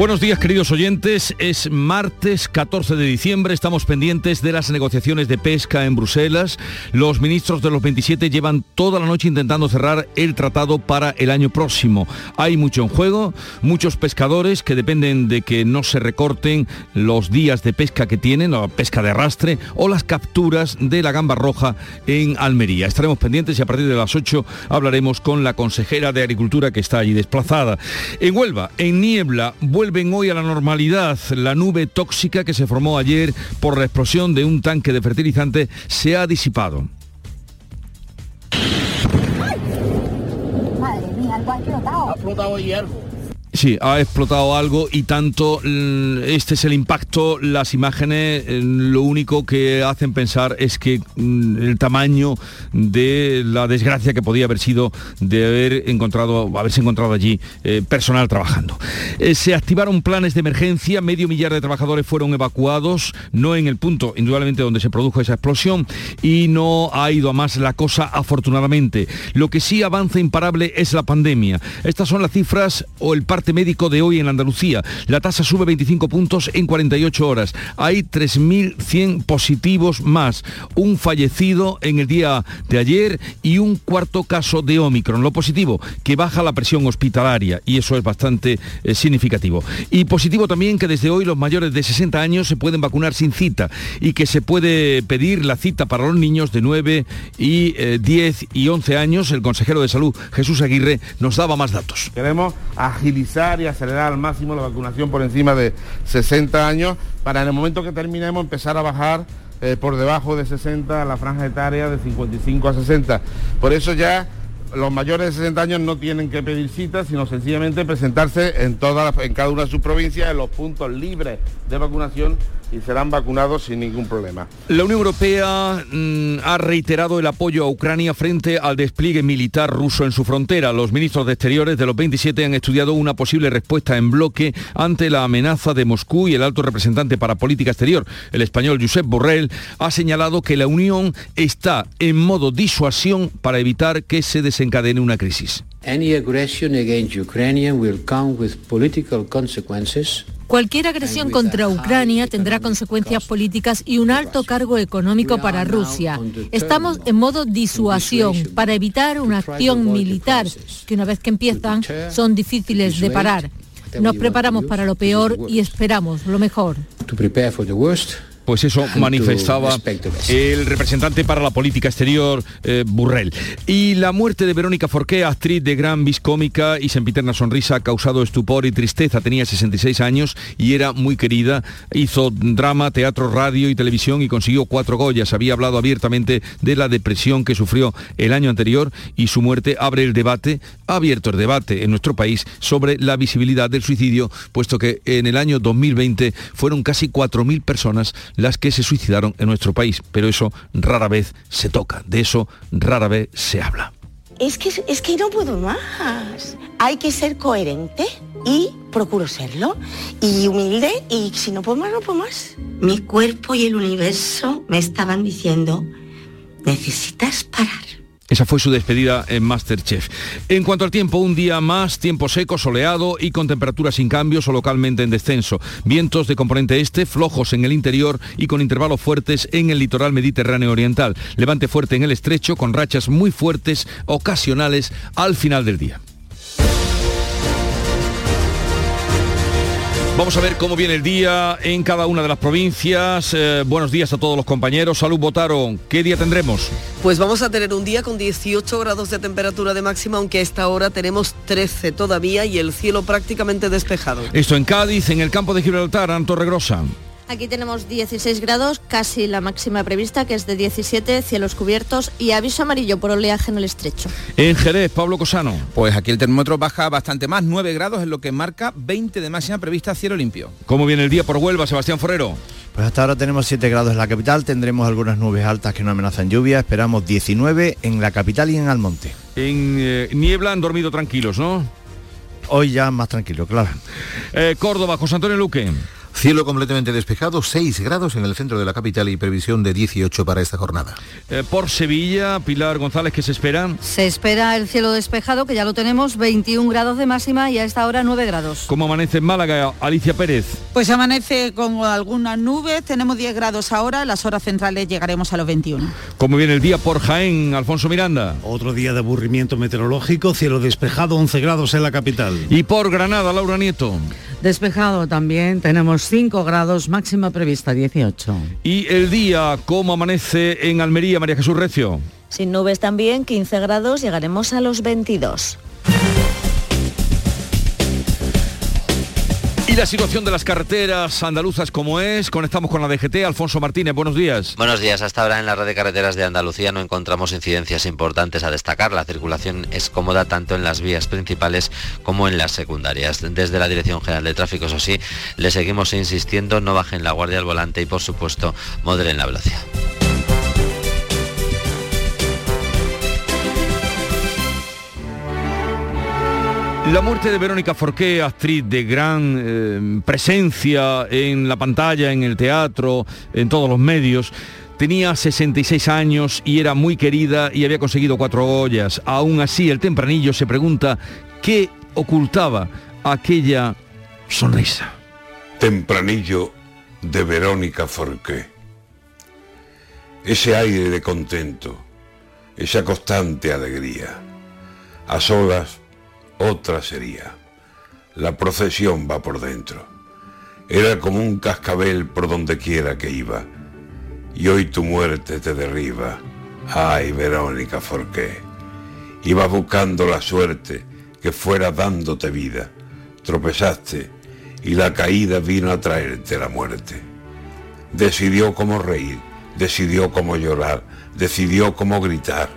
Buenos días queridos oyentes, es martes 14 de diciembre, estamos pendientes de las negociaciones de pesca en Bruselas. Los ministros de los 27 llevan toda la noche intentando cerrar el tratado para el año próximo. Hay mucho en juego, muchos pescadores que dependen de que no se recorten los días de pesca que tienen, la pesca de arrastre o las capturas de la gamba roja en Almería. Estaremos pendientes y a partir de las 8 hablaremos con la consejera de Agricultura que está allí desplazada. En Huelva, en Niebla, vuelve vuelven hoy a la normalidad. La nube tóxica que se formó ayer por la explosión de un tanque de fertilizante se ha disipado. Madre mía, algo ha explotado. Ha explotado hierro. Sí, ha explotado algo y tanto este es el impacto, las imágenes lo único que hacen pensar es que el tamaño de la desgracia que podía haber sido de haber encontrado, haberse encontrado allí eh, personal trabajando. Eh, se activaron planes de emergencia, medio millar de trabajadores fueron evacuados, no en el punto indudablemente donde se produjo esa explosión y no ha ido a más la cosa afortunadamente. Lo que sí avanza imparable es la pandemia. Estas son las cifras o el parte médico de hoy en Andalucía. La tasa sube 25 puntos en 48 horas. Hay 3.100 positivos más. Un fallecido en el día de ayer y un cuarto caso de Omicron. Lo positivo, que baja la presión hospitalaria y eso es bastante eh, significativo. Y positivo también que desde hoy los mayores de 60 años se pueden vacunar sin cita y que se puede pedir la cita para los niños de 9 y 10 eh, y 11 años. El consejero de salud Jesús Aguirre nos daba más datos. Queremos agilizar y acelerar al máximo la vacunación por encima de 60 años para en el momento que terminemos empezar a bajar eh, por debajo de 60 la franja etaria de 55 a 60. Por eso ya los mayores de 60 años no tienen que pedir citas, sino sencillamente presentarse en, todas, en cada una de sus provincias en los puntos libres de vacunación y serán vacunados sin ningún problema. La Unión Europea mm, ha reiterado el apoyo a Ucrania frente al despliegue militar ruso en su frontera. Los ministros de Exteriores de los 27 han estudiado una posible respuesta en bloque ante la amenaza de Moscú y el alto representante para política exterior, el español Josep Borrell, ha señalado que la Unión está en modo disuasión para evitar que se desencadene una crisis. Cualquier agresión contra Ucrania tendrá consecuencias políticas y un alto cargo económico para Rusia. Estamos en modo disuasión para evitar una acción militar que una vez que empiezan son difíciles de parar. Nos preparamos para lo peor y esperamos lo mejor. Pues eso manifestaba el representante para la política exterior, eh, Burrell. Y la muerte de Verónica Forqué, actriz de gran vis cómica y sempiterna sonrisa, ha causado estupor y tristeza. Tenía 66 años y era muy querida. Hizo drama, teatro, radio y televisión y consiguió cuatro Goyas. Había hablado abiertamente de la depresión que sufrió el año anterior y su muerte abre el debate, ha abierto el debate en nuestro país sobre la visibilidad del suicidio, puesto que en el año 2020 fueron casi 4.000 personas las que se suicidaron en nuestro país, pero eso rara vez se toca, de eso rara vez se habla. Es que, es que no puedo más. Hay que ser coherente y procuro serlo. Y humilde y si no puedo más, no puedo más. Mi cuerpo y el universo me estaban diciendo, necesitas parar. Esa fue su despedida en Masterchef. En cuanto al tiempo, un día más, tiempo seco, soleado y con temperaturas sin cambios o localmente en descenso. Vientos de componente este, flojos en el interior y con intervalos fuertes en el litoral mediterráneo oriental. Levante fuerte en el estrecho con rachas muy fuertes ocasionales al final del día. Vamos a ver cómo viene el día en cada una de las provincias. Eh, buenos días a todos los compañeros. Salud, votaron. ¿Qué día tendremos? Pues vamos a tener un día con 18 grados de temperatura de máxima, aunque a esta hora tenemos 13 todavía y el cielo prácticamente despejado. Esto en Cádiz, en el campo de Gibraltar, Anto Regrosa. Aquí tenemos 16 grados, casi la máxima prevista, que es de 17, cielos cubiertos y aviso amarillo por oleaje en el estrecho. En Jerez, Pablo Cosano. Pues aquí el termómetro baja bastante más, 9 grados, en lo que marca 20 de máxima prevista, cielo limpio. ¿Cómo viene el día por Huelva, Sebastián Forero? Pues hasta ahora tenemos 7 grados en la capital, tendremos algunas nubes altas que no amenazan lluvia, esperamos 19 en la capital y en Almonte. En eh, Niebla han dormido tranquilos, ¿no? Hoy ya más tranquilo, claro. Eh, Córdoba, José Antonio Luque. Cielo completamente despejado, 6 grados en el centro de la capital y previsión de 18 para esta jornada. Eh, por Sevilla, Pilar González, ¿qué se espera? Se espera el cielo despejado, que ya lo tenemos, 21 grados de máxima y a esta hora 9 grados. ¿Cómo amanece en Málaga, Alicia Pérez? Pues amanece con algunas nubes, tenemos 10 grados ahora, las horas centrales llegaremos a los 21. ¿Cómo viene el día por Jaén, Alfonso Miranda? Otro día de aburrimiento meteorológico, cielo despejado, 11 grados en la capital. Y por Granada, Laura Nieto. Despejado también, tenemos 5 grados, máxima prevista 18. ¿Y el día cómo amanece en Almería, María Jesús Recio? Sin nubes también, 15 grados, llegaremos a los 22. Y la situación de las carreteras andaluzas como es, conectamos con la DGT. Alfonso Martínez, buenos días. Buenos días. Hasta ahora en la red de carreteras de Andalucía no encontramos incidencias importantes a destacar. La circulación es cómoda tanto en las vías principales como en las secundarias. Desde la Dirección General de Tráfico, eso sí, le seguimos insistiendo, no bajen la guardia al volante y por supuesto moderen la velocidad. La muerte de Verónica Forqué, actriz de gran eh, presencia en la pantalla, en el teatro, en todos los medios, tenía 66 años y era muy querida y había conseguido cuatro ollas. Aún así, el tempranillo se pregunta qué ocultaba aquella sonrisa. Tempranillo de Verónica Forqué. Ese aire de contento, esa constante alegría. A solas otra sería. La procesión va por dentro. Era como un cascabel por donde quiera que iba. Y hoy tu muerte te derriba. Ay, Verónica Forqué. Ibas buscando la suerte que fuera dándote vida. Tropezaste y la caída vino a traerte la muerte. Decidió cómo reír, decidió cómo llorar, decidió cómo gritar,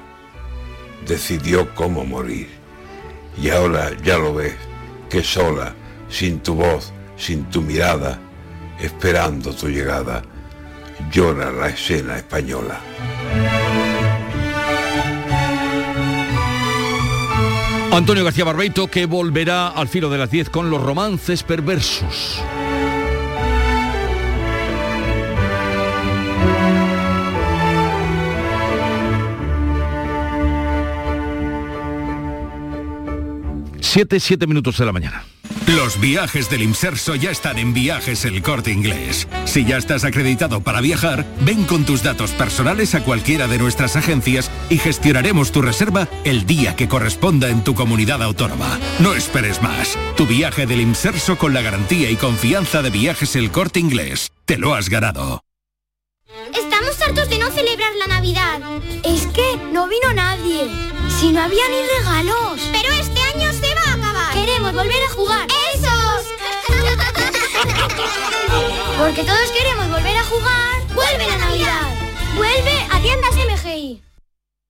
decidió cómo morir y ahora ya lo ves, que sola, sin tu voz, sin tu mirada, esperando tu llegada, llora la escena española. Antonio García Barbeito que volverá al filo de las 10 con los romances perversos. Siete, siete minutos de la mañana. Los viajes del Imserso ya están en Viajes El Corte Inglés. Si ya estás acreditado para viajar, ven con tus datos personales a cualquiera de nuestras agencias y gestionaremos tu reserva el día que corresponda en tu comunidad autónoma. No esperes más. Tu viaje del Imserso con la garantía y confianza de Viajes El Corte Inglés. Te lo has ganado. Estamos hartos de no celebrar la Navidad. Es que no vino nadie. Si no había ni regalos. Pero este Queremos volver a jugar. ¡Esos! Porque todos queremos volver a jugar. ¡Vuelve la Navidad! ¡Vuelve a tiendas MGI!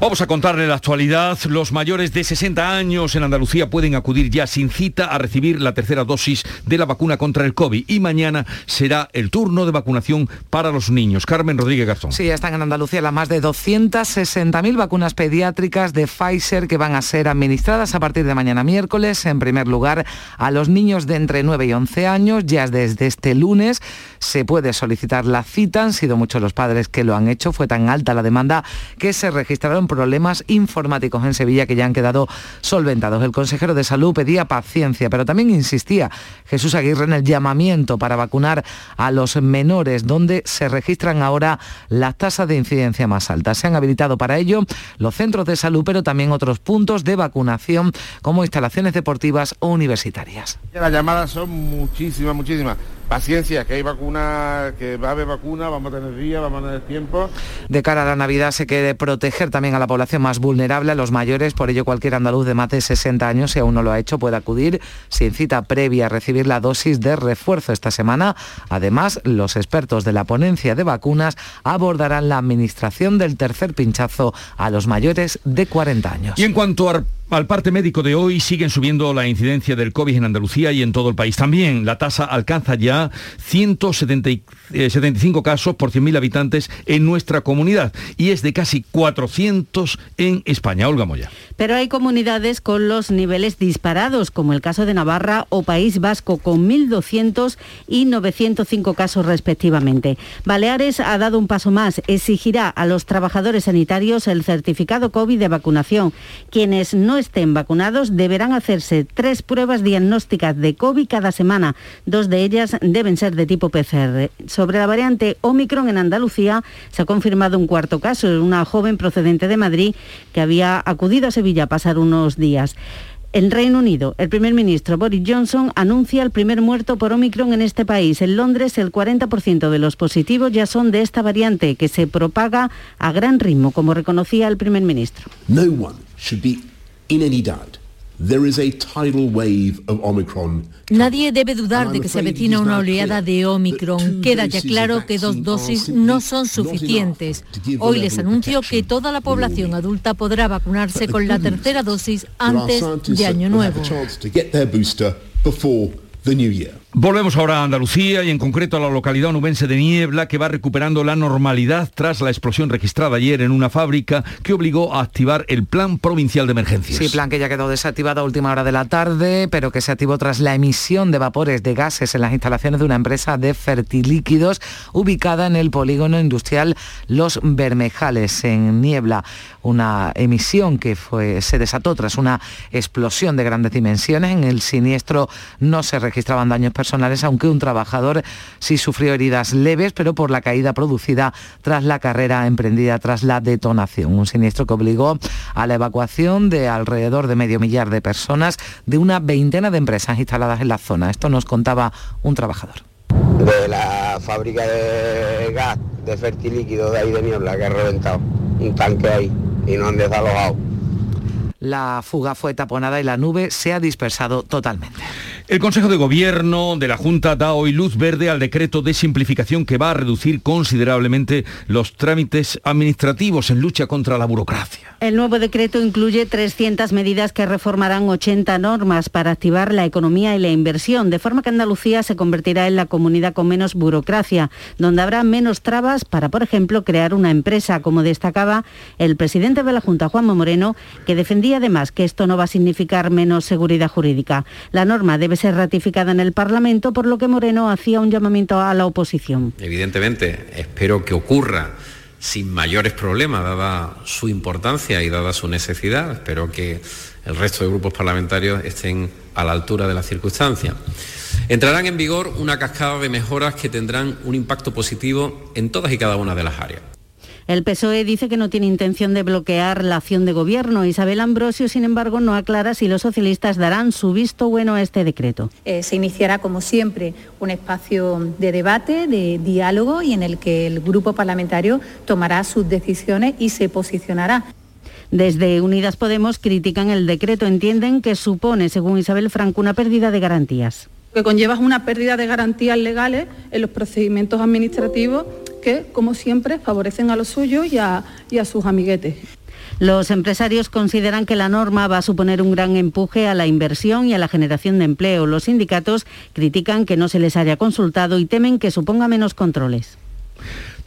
Vamos a contarle la actualidad. Los mayores de 60 años en Andalucía pueden acudir ya sin cita a recibir la tercera dosis de la vacuna contra el COVID y mañana será el turno de vacunación para los niños. Carmen Rodríguez Garzón. Sí, están en Andalucía las más de 260.000 vacunas pediátricas de Pfizer que van a ser administradas a partir de mañana miércoles. En primer lugar, a los niños de entre 9 y 11 años. Ya desde este lunes se puede solicitar la cita. Han sido muchos los padres que lo han hecho. Fue tan alta la demanda que se registraron problemas informáticos en Sevilla que ya han quedado solventados. El consejero de salud pedía paciencia, pero también insistía Jesús Aguirre en el llamamiento para vacunar a los menores, donde se registran ahora las tasas de incidencia más altas. Se han habilitado para ello los centros de salud, pero también otros puntos de vacunación como instalaciones deportivas o universitarias. Las llamadas son muchísimas, muchísimas. Paciencia, que hay vacuna, que va a haber vacuna, vamos a tener días, vamos a tener tiempo. De cara a la Navidad se quiere proteger también a la población más vulnerable, a los mayores, por ello cualquier andaluz de más de 60 años, si aún no lo ha hecho, puede acudir sin cita previa a recibir la dosis de refuerzo esta semana. Además, los expertos de la ponencia de vacunas abordarán la administración del tercer pinchazo a los mayores de 40 años. Y en cuanto a al parte médico de hoy siguen subiendo la incidencia del COVID en Andalucía y en todo el país. También la tasa alcanza ya 175 casos por 100.000 habitantes en nuestra comunidad y es de casi 400 en España. Olga Moya. Pero hay comunidades con los niveles disparados, como el caso de Navarra o País Vasco, con 1.200 y 905 casos respectivamente. Baleares ha dado un paso más. Exigirá a los trabajadores sanitarios el certificado COVID de vacunación. Quienes no estén vacunados deberán hacerse tres pruebas diagnósticas de COVID cada semana. Dos de ellas deben ser de tipo PCR. Sobre la variante Omicron en Andalucía se ha confirmado un cuarto caso, una joven procedente de Madrid que había acudido a Sevilla a pasar unos días. En Reino Unido, el primer ministro Boris Johnson anuncia el primer muerto por Omicron en este país. En Londres, el 40% de los positivos ya son de esta variante que se propaga a gran ritmo, como reconocía el primer ministro. No one in any doubt. There is a tidal wave of Omicron Nadie debe dudar de que se avecina una oleada de Omicron. Queda ya claro que dos dosis no son suficientes. Hoy les anuncio que toda la población adulta podrá vacunarse con la tercera dosis antes de Año Nuevo. Volvemos ahora a Andalucía y en concreto a la localidad onubense de Niebla que va recuperando la normalidad tras la explosión registrada ayer en una fábrica que obligó a activar el plan provincial de emergencias. Sí, plan que ya quedó desactivado a última hora de la tarde, pero que se activó tras la emisión de vapores de gases en las instalaciones de una empresa de fertilíquidos ubicada en el polígono industrial Los Bermejales en Niebla. Una emisión que se desató tras una explosión de grandes dimensiones. En el siniestro no se registraban daños personales, aunque un trabajador sí sufrió heridas leves, pero por la caída producida tras la carrera emprendida tras la detonación. Un siniestro que obligó a la evacuación de alrededor de medio millar de personas de una veintena de empresas instaladas en la zona. Esto nos contaba un trabajador. De la fábrica de gas, de fertilíquido de ahí de Niebla, que ha reventado un tanque ahí y no han desalojado. La fuga fue taponada y la nube se ha dispersado totalmente. El Consejo de Gobierno de la Junta da hoy luz verde al decreto de simplificación que va a reducir considerablemente los trámites administrativos en lucha contra la burocracia. El nuevo decreto incluye 300 medidas que reformarán 80 normas para activar la economía y la inversión, de forma que Andalucía se convertirá en la comunidad con menos burocracia, donde habrá menos trabas para, por ejemplo, crear una empresa, como destacaba el presidente de la Junta, Juanma Moreno, que defendía además que esto no va a significar menos seguridad jurídica. La norma debe ser ratificada en el Parlamento, por lo que Moreno hacía un llamamiento a la oposición. Evidentemente, espero que ocurra sin mayores problemas, dada su importancia y dada su necesidad. Espero que el resto de grupos parlamentarios estén a la altura de las circunstancias. Entrarán en vigor una cascada de mejoras que tendrán un impacto positivo en todas y cada una de las áreas. El PSOE dice que no tiene intención de bloquear la acción de gobierno. Isabel Ambrosio, sin embargo, no aclara si los socialistas darán su visto bueno a este decreto. Eh, se iniciará, como siempre, un espacio de debate, de diálogo y en el que el grupo parlamentario tomará sus decisiones y se posicionará. Desde Unidas Podemos critican el decreto, entienden que supone, según Isabel Franco, una pérdida de garantías que conlleva una pérdida de garantías legales en los procedimientos administrativos que, como siempre, favorecen a los suyos y a, y a sus amiguetes. Los empresarios consideran que la norma va a suponer un gran empuje a la inversión y a la generación de empleo. Los sindicatos critican que no se les haya consultado y temen que suponga menos controles.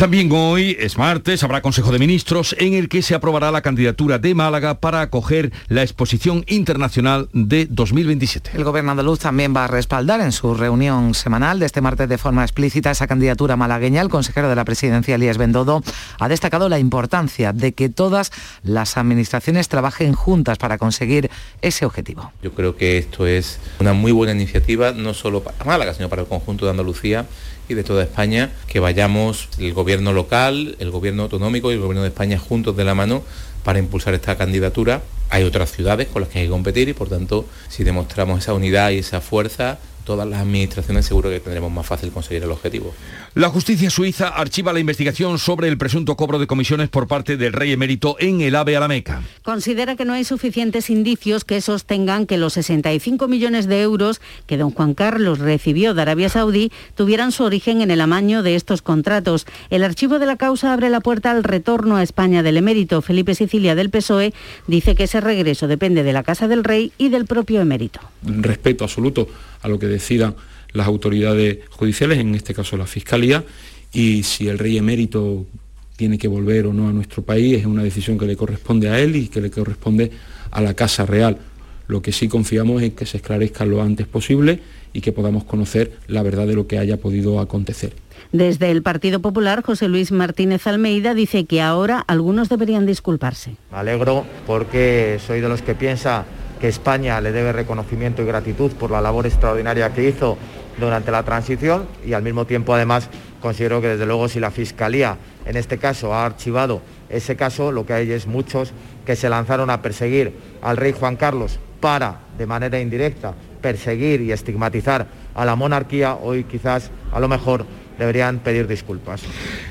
También hoy es martes, habrá Consejo de Ministros en el que se aprobará la candidatura de Málaga para acoger la exposición internacional de 2027. El gobierno andaluz también va a respaldar en su reunión semanal de este martes de forma explícita esa candidatura malagueña. El consejero de la presidencia, Elías Bendodo, ha destacado la importancia de que todas las administraciones trabajen juntas para conseguir ese objetivo. Yo creo que esto es una muy buena iniciativa, no solo para Málaga, sino para el conjunto de Andalucía y de toda España, que vayamos el gobierno local, el gobierno autonómico y el gobierno de España juntos de la mano para impulsar esta candidatura. Hay otras ciudades con las que hay que competir y por tanto si demostramos esa unidad y esa fuerza, todas las administraciones seguro que tendremos más fácil conseguir el objetivo. La justicia suiza archiva la investigación sobre el presunto cobro de comisiones por parte del rey emérito en el AVE a la Meca. Considera que no hay suficientes indicios que sostengan que los 65 millones de euros que don Juan Carlos recibió de Arabia Saudí tuvieran su origen en el amaño de estos contratos. El archivo de la causa abre la puerta al retorno a España del emérito. Felipe Sicilia del PSOE dice que ese regreso depende de la Casa del Rey y del propio emérito. Respeto absoluto a lo que decidan las autoridades judiciales, en este caso la Fiscalía, y si el rey emérito tiene que volver o no a nuestro país es una decisión que le corresponde a él y que le corresponde a la Casa Real. Lo que sí confiamos es que se esclarezca lo antes posible y que podamos conocer la verdad de lo que haya podido acontecer. Desde el Partido Popular, José Luis Martínez Almeida dice que ahora algunos deberían disculparse. Me alegro porque soy de los que piensa que España le debe reconocimiento y gratitud por la labor extraordinaria que hizo durante la transición y al mismo tiempo además considero que desde luego si la Fiscalía en este caso ha archivado ese caso, lo que hay es muchos que se lanzaron a perseguir al rey Juan Carlos para, de manera indirecta, perseguir y estigmatizar a la monarquía, hoy quizás a lo mejor deberían pedir disculpas.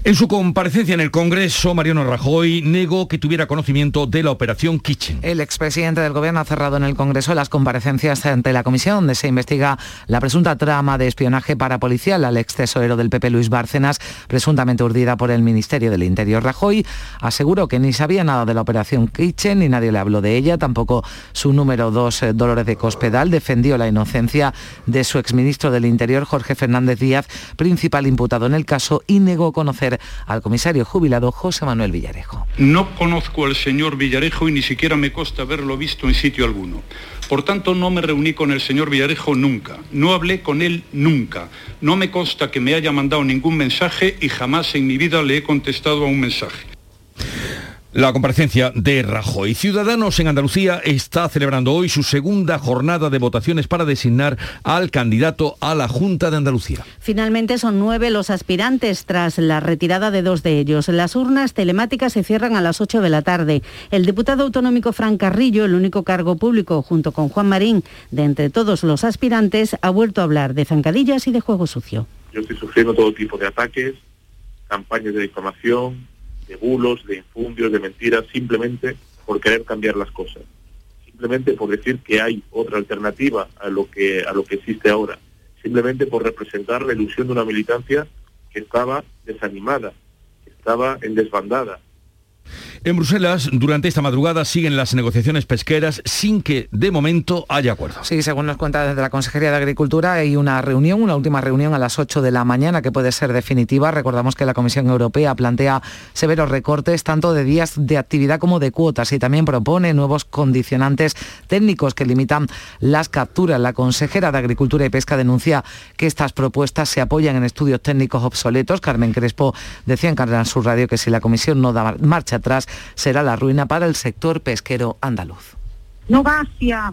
En su comparecencia en el Congreso, Mariano Rajoy negó que tuviera conocimiento de la operación Kitchen. El expresidente del Gobierno ha cerrado en el Congreso las comparecencias ante la comisión donde se investiga la presunta trama de espionaje parapolicial al ex tesorero del PP Luis Bárcenas, presuntamente urdida por el Ministerio del Interior. Rajoy aseguró que ni sabía nada de la operación Kitchen ni nadie le habló de ella, tampoco su número dos, eh, Dolores de Cospedal, defendió la inocencia de su exministro del Interior, Jorge Fernández Díaz, principal imputado en el caso y negó conocer al comisario jubilado José Manuel Villarejo. No conozco al señor Villarejo y ni siquiera me consta haberlo visto en sitio alguno. Por tanto, no me reuní con el señor Villarejo nunca. No hablé con él nunca. No me consta que me haya mandado ningún mensaje y jamás en mi vida le he contestado a un mensaje. La comparecencia de Rajoy. Ciudadanos en Andalucía está celebrando hoy su segunda jornada de votaciones para designar al candidato a la Junta de Andalucía. Finalmente son nueve los aspirantes tras la retirada de dos de ellos. Las urnas telemáticas se cierran a las 8 de la tarde. El diputado autonómico Fran Carrillo, el único cargo público junto con Juan Marín de entre todos los aspirantes, ha vuelto a hablar de zancadillas y de juego sucio. Yo estoy sufriendo todo tipo de ataques, campañas de difamación, de bulos, de infundios, de mentiras, simplemente por querer cambiar las cosas, simplemente por decir que hay otra alternativa a lo que a lo que existe ahora, simplemente por representar la ilusión de una militancia que estaba desanimada, que estaba en desbandada, en Bruselas, durante esta madrugada siguen las negociaciones pesqueras sin que de momento haya acuerdo. Sí, según nos cuenta desde la Consejería de Agricultura, hay una reunión, una última reunión a las 8 de la mañana que puede ser definitiva. Recordamos que la Comisión Europea plantea severos recortes tanto de días de actividad como de cuotas y también propone nuevos condicionantes técnicos que limitan las capturas. La consejera de Agricultura y Pesca denuncia que estas propuestas se apoyan en estudios técnicos obsoletos. Carmen Crespo decía en Canal Sur Radio que si la Comisión no da marcha atrás, será la ruina para el sector pesquero andaluz. No va hacia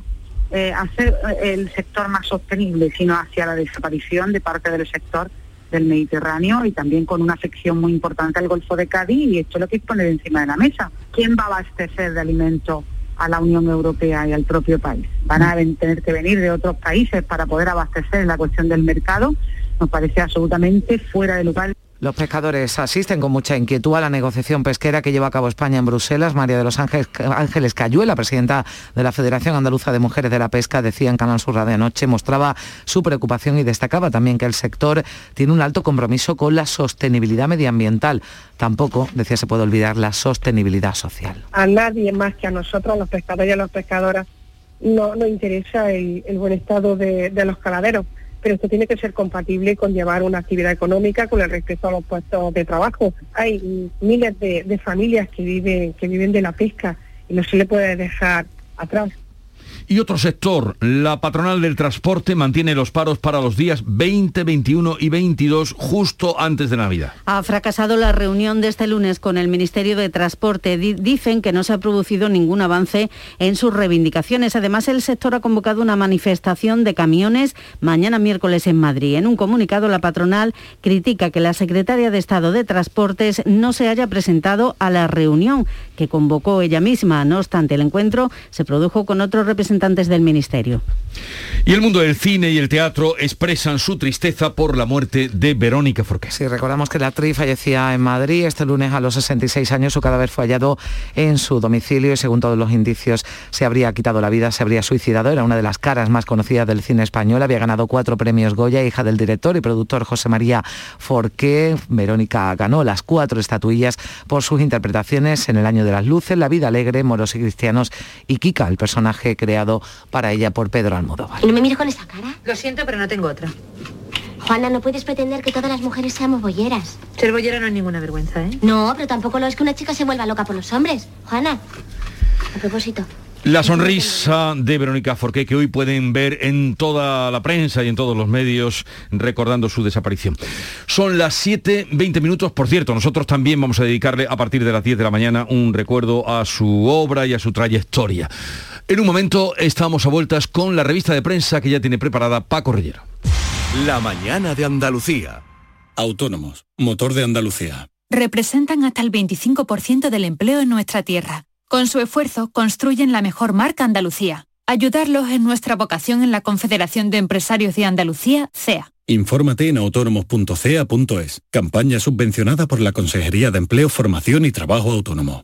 eh, hacer eh, el sector más sostenible, sino hacia la desaparición de parte del sector del Mediterráneo y también con una sección muy importante al Golfo de Cádiz y esto es lo que que poner encima de la mesa. ¿Quién va a abastecer de alimento a la Unión Europea y al propio país? Van a tener que venir de otros países para poder abastecer la cuestión del mercado. Nos parece absolutamente fuera de lugar. Los pescadores asisten con mucha inquietud a la negociación pesquera que lleva a cabo España en Bruselas. María de los Ángeles, Cayuela, presidenta de la Federación Andaluza de Mujeres de la Pesca, decía en Canal Sur de anoche, mostraba su preocupación y destacaba también que el sector tiene un alto compromiso con la sostenibilidad medioambiental. Tampoco, decía, se puede olvidar la sostenibilidad social. A nadie más que a nosotros, los pescadores y a las pescadoras, no nos interesa el, el buen estado de, de los caladeros pero esto tiene que ser compatible con llevar una actividad económica con el respeto a los puestos de trabajo. Hay miles de, de familias que viven, que viven de la pesca y no se le puede dejar atrás. Y otro sector, la patronal del transporte mantiene los paros para los días 20, 21 y 22 justo antes de Navidad. Ha fracasado la reunión de este lunes con el Ministerio de Transporte. Di- dicen que no se ha producido ningún avance en sus reivindicaciones. Además, el sector ha convocado una manifestación de camiones mañana miércoles en Madrid. En un comunicado, la patronal critica que la secretaria de Estado de Transportes no se haya presentado a la reunión que convocó ella misma. No obstante, el encuentro se produjo con otros representantes representantes del Ministerio. Y el mundo del cine y el teatro expresan su tristeza por la muerte de Verónica Forqué. Sí, recordamos que la actriz fallecía en Madrid este lunes a los 66 años. Su cadáver fue hallado en su domicilio y según todos los indicios se habría quitado la vida, se habría suicidado. Era una de las caras más conocidas del cine español. Había ganado cuatro premios Goya, hija del director y productor José María Forqué. Verónica ganó las cuatro estatuillas por sus interpretaciones en El Año de las Luces, La Vida Alegre, Moros y Cristianos y Kika, el personaje creado para ella por Pedro Almodóvar. ¿No me mires con esa cara? Lo siento, pero no tengo otra. Juana, no puedes pretender que todas las mujeres seamos bolleras. Ser bollera no es ninguna vergüenza, ¿eh? No, pero tampoco lo es que una chica se vuelva loca por los hombres. Juana, a propósito. La sonrisa de Verónica Forqué que hoy pueden ver en toda la prensa y en todos los medios recordando su desaparición. Son las 7.20 minutos, por cierto, nosotros también vamos a dedicarle a partir de las 10 de la mañana un recuerdo a su obra y a su trayectoria. En un momento estamos a vueltas con la revista de prensa que ya tiene preparada Paco Rellero. La mañana de Andalucía. Autónomos, motor de Andalucía. Representan hasta el 25% del empleo en nuestra tierra. Con su esfuerzo construyen la mejor marca Andalucía. Ayudarlos es nuestra vocación en la Confederación de Empresarios de Andalucía, CEA. Infórmate en autónomos.cea.es. Campaña subvencionada por la Consejería de Empleo, Formación y Trabajo Autónomo.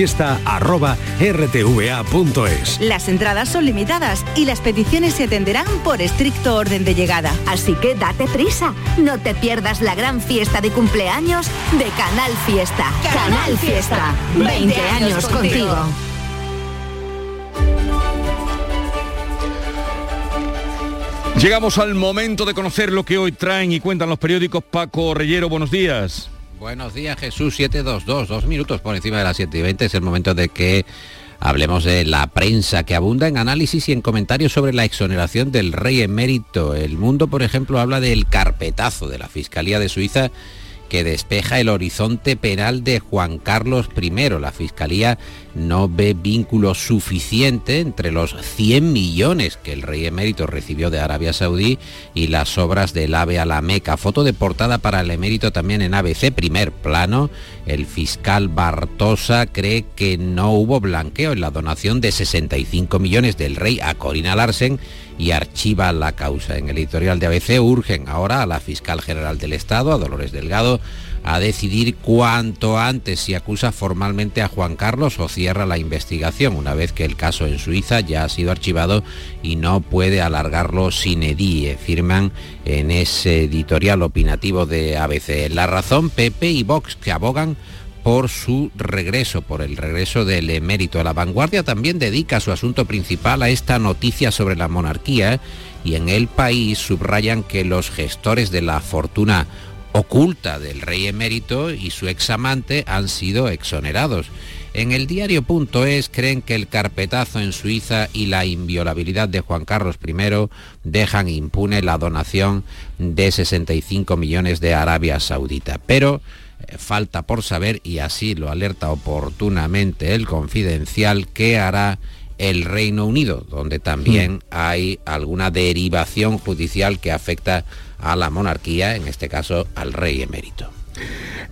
canalfiesta.rtva.es. Las entradas son limitadas y las peticiones se atenderán por estricto orden de llegada. Así que date prisa, no te pierdas la gran fiesta de cumpleaños de Canal Fiesta. Canal, Fiesta, 20 años contigo. Llegamos al momento de conocer lo que hoy traen y cuentan los periódicos. Paco Reyero, buenos días. Buenos días, Jesús 722, dos minutos por encima de las 7 y 20. Es el momento de que hablemos de la prensa que abunda en análisis y en comentarios sobre la exoneración del rey emérito. El mundo, por ejemplo, habla del carpetazo de la Fiscalía de Suiza que despeja el horizonte penal de Juan Carlos I. La Fiscalía no ve vínculo suficiente entre los 100 millones que el rey emérito recibió de Arabia Saudí y las obras del AVE a la Meca. Foto de portada para el emérito también en ABC, primer plano. El fiscal Bartosa cree que no hubo blanqueo en la donación de 65 millones del rey a Corina Larsen y archiva la causa. En el editorial de ABC urgen ahora a la fiscal general del Estado, a Dolores Delgado, a decidir cuánto antes si acusa formalmente a Juan Carlos o cierra la investigación, una vez que el caso en Suiza ya ha sido archivado y no puede alargarlo sin edie, firman en ese editorial opinativo de ABC. La razón, Pepe y Vox, que abogan por su regreso, por el regreso del emérito. La vanguardia también dedica su asunto principal a esta noticia sobre la monarquía y en el país subrayan que los gestores de la fortuna oculta del rey emérito y su examante han sido exonerados. En el diario.es creen que el carpetazo en Suiza y la inviolabilidad de Juan Carlos I dejan impune la donación de 65 millones de Arabia Saudita. Pero falta por saber, y así lo alerta oportunamente el confidencial, qué hará el Reino Unido, donde también hay alguna derivación judicial que afecta a la monarquía, en este caso al rey emérito.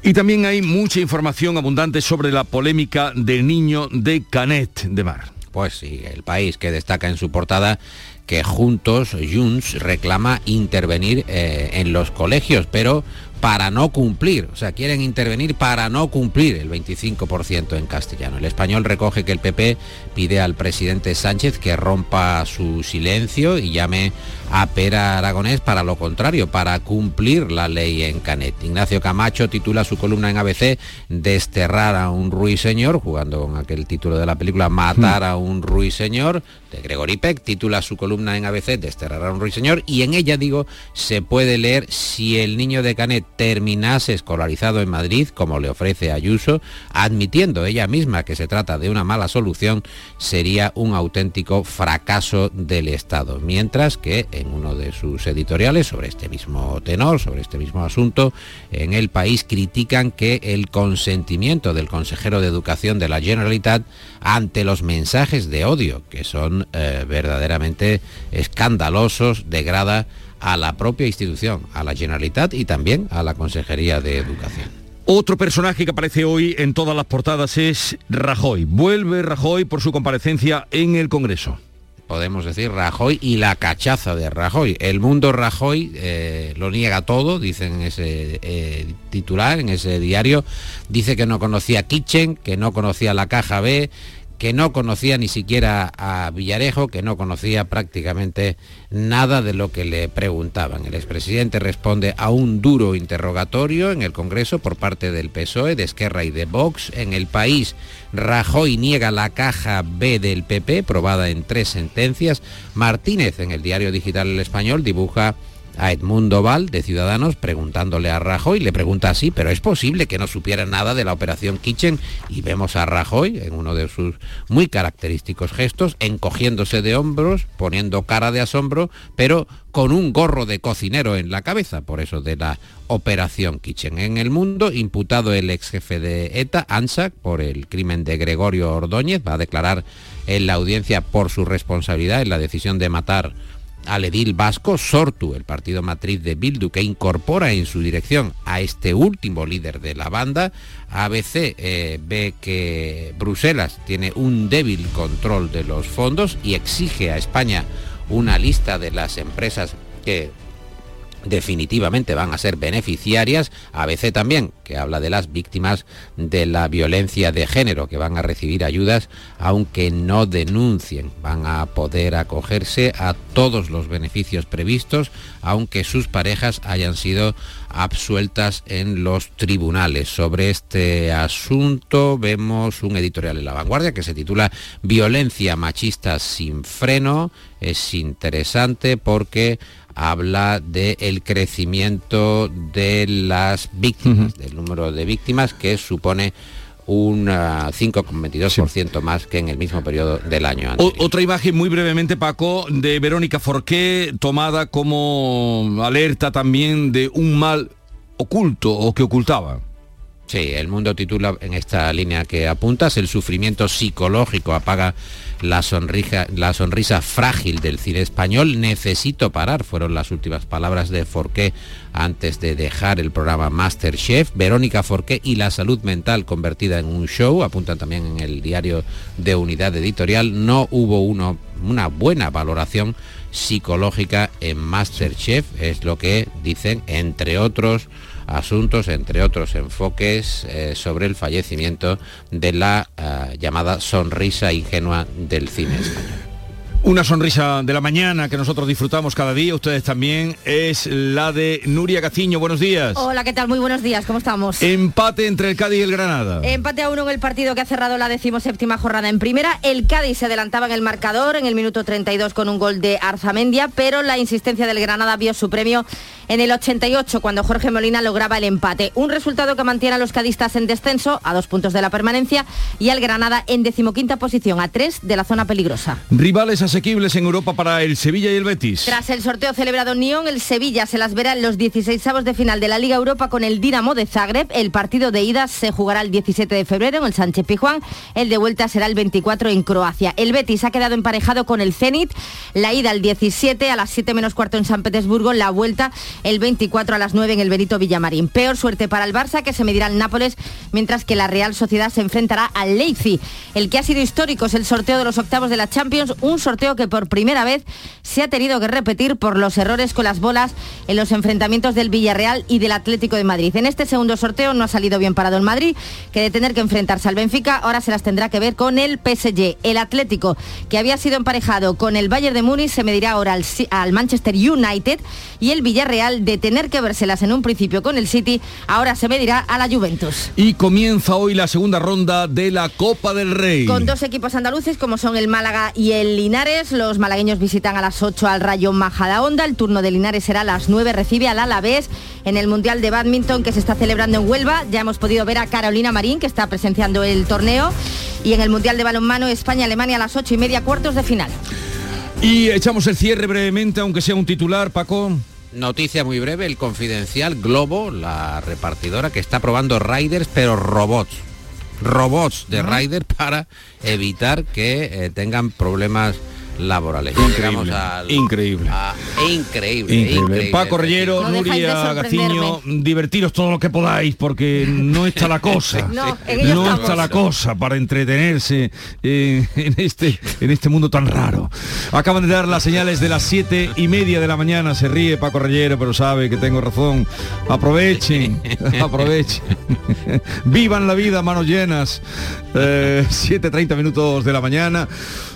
Y también hay mucha información abundante sobre la polémica del niño de Canet de Mar. Pues sí, el país que destaca en su portada que juntos Junts reclama intervenir eh, en los colegios, pero para no cumplir, o sea, quieren intervenir para no cumplir el 25% en castellano. El español recoge que el PP pide al presidente Sánchez que rompa su silencio y llame a Pera Aragonés para lo contrario, para cumplir la ley en Canet. Ignacio Camacho titula su columna en ABC Desterrar a un ruiseñor, jugando con aquel título de la película Matar a un ruiseñor, de Gregory Peck, titula su columna en ABC Desterrar a un ruiseñor y en ella, digo, se puede leer si el niño de Canet terminase escolarizado en Madrid, como le ofrece Ayuso, admitiendo ella misma que se trata de una mala solución, sería un auténtico fracaso del Estado. Mientras que en uno de sus editoriales sobre este mismo tenor, sobre este mismo asunto, en el país critican que el consentimiento del consejero de Educación de la Generalitat ante los mensajes de odio, que son eh, verdaderamente escandalosos, degrada a la propia institución, a la Generalitat y también a la Consejería de Educación. Otro personaje que aparece hoy en todas las portadas es Rajoy. Vuelve Rajoy por su comparecencia en el Congreso podemos decir, Rajoy y la cachaza de Rajoy. El mundo Rajoy eh, lo niega todo, dicen en ese eh, titular, en ese diario. Dice que no conocía Kitchen, que no conocía la caja B, que no conocía ni siquiera a Villarejo, que no conocía prácticamente nada de lo que le preguntaban. El expresidente responde a un duro interrogatorio en el Congreso por parte del PSOE, de Esquerra y de Vox. En el país, Rajoy niega la caja B del PP, probada en tres sentencias. Martínez, en el diario digital El Español, dibuja a Edmundo Val de Ciudadanos preguntándole a Rajoy, le pregunta así, pero es posible que no supiera nada de la operación Kitchen y vemos a Rajoy en uno de sus muy característicos gestos, encogiéndose de hombros, poniendo cara de asombro, pero con un gorro de cocinero en la cabeza, por eso de la operación Kitchen. En el mundo, imputado el ex jefe de ETA, ANSAC, por el crimen de Gregorio Ordóñez, va a declarar en la audiencia por su responsabilidad en la decisión de matar al edil vasco Sortu, el partido matriz de Bildu, que incorpora en su dirección a este último líder de la banda. ABC eh, ve que Bruselas tiene un débil control de los fondos y exige a España una lista de las empresas que definitivamente van a ser beneficiarias. ABC también, que habla de las víctimas de la violencia de género, que van a recibir ayudas aunque no denuncien. Van a poder acogerse a todos los beneficios previstos, aunque sus parejas hayan sido absueltas en los tribunales. Sobre este asunto vemos un editorial en La Vanguardia que se titula Violencia machista sin freno. Es interesante porque habla del crecimiento de las víctimas, del número de víctimas que supone un 5,22% más que en el mismo periodo del año anterior. otra imagen muy brevemente, Paco, de Verónica Forqué, tomada como alerta también de un mal oculto o que ocultaba. Sí, el mundo titula en esta línea que apuntas, el sufrimiento psicológico apaga la sonrisa, la sonrisa frágil del cine español. Necesito parar, fueron las últimas palabras de Forqué antes de dejar el programa Masterchef. Verónica Forqué y la salud mental convertida en un show, apuntan también en el diario de Unidad Editorial. No hubo una buena valoración psicológica en Masterchef, es lo que dicen, entre otros asuntos, entre otros enfoques, eh, sobre el fallecimiento de la eh, llamada sonrisa ingenua del cine español. Una sonrisa de la mañana que nosotros disfrutamos cada día, ustedes también, es la de Nuria Gaciño. Buenos días. Hola, ¿qué tal? Muy buenos días, ¿cómo estamos? Empate entre el Cádiz y el Granada. Empate a uno en el partido que ha cerrado la decimoséptima jornada en primera. El Cádiz se adelantaba en el marcador en el minuto 32 con un gol de Arzamendia, pero la insistencia del Granada vio su premio en el 88 cuando Jorge Molina lograba el empate. Un resultado que mantiene a los cadistas en descenso a dos puntos de la permanencia y al Granada en decimoquinta posición a tres de la zona peligrosa. Rivales asequibles en Europa para el Sevilla y el Betis. Tras el sorteo celebrado en Nyon, el Sevilla se las verá en los 16 avos de final de la Liga Europa con el Dinamo de Zagreb. El partido de ida se jugará el 17 de febrero en el Sánchez Pijuán. El de vuelta será el 24 en Croacia. El Betis ha quedado emparejado con el Zenit. La ida el 17 a las 7 menos cuarto en San Petersburgo. La vuelta el 24 a las 9 en el Benito Villamarín. Peor suerte para el Barça que se medirá al Nápoles mientras que la Real Sociedad se enfrentará al Leipzig. El que ha sido histórico es el sorteo de los octavos de la Champions, un sorteo que por primera vez se ha tenido que repetir por los errores con las bolas en los enfrentamientos del Villarreal y del Atlético de Madrid. En este segundo sorteo no ha salido bien parado el Madrid, que de tener que enfrentarse al Benfica, ahora se las tendrá que ver con el PSG. El Atlético, que había sido emparejado con el Bayern de Múnich, se medirá ahora al, al Manchester United y el Villarreal, de tener que vérselas en un principio con el City, ahora se medirá a la Juventus. Y comienza hoy la segunda ronda de la Copa del Rey. Con dos equipos andaluces como son el Málaga y el Linares, los malagueños visitan a las 8 al Rayo Majadahonda, el turno de Linares será a las 9, recibe al Alavés en el Mundial de Badminton que se está celebrando en Huelva. Ya hemos podido ver a Carolina Marín que está presenciando el torneo y en el Mundial de Balonmano España-Alemania a las 8 y media cuartos de final. Y echamos el cierre brevemente, aunque sea un titular, Paco. Noticia muy breve, el confidencial Globo, la repartidora que está probando riders, pero robots. Robots de riders para evitar que eh, tengan problemas laborales. Increíble. Al, increíble. a- increíble. Increíble. increíble. Paco Rellero, No de Nuria. Gaciño, divertiros todo lo que podáis porque no está la cosa. No, está la cosa para entretenerse eh, en, este, en este mundo tan raro. Acaban de dar las señales de las siete y media de la mañana. Se ríe Paco Rellero, pero sabe que tengo razón. Aprovechen, aprovechen. Vivan la vida, manos llenas. Eh, 7.30 minutos de la mañana.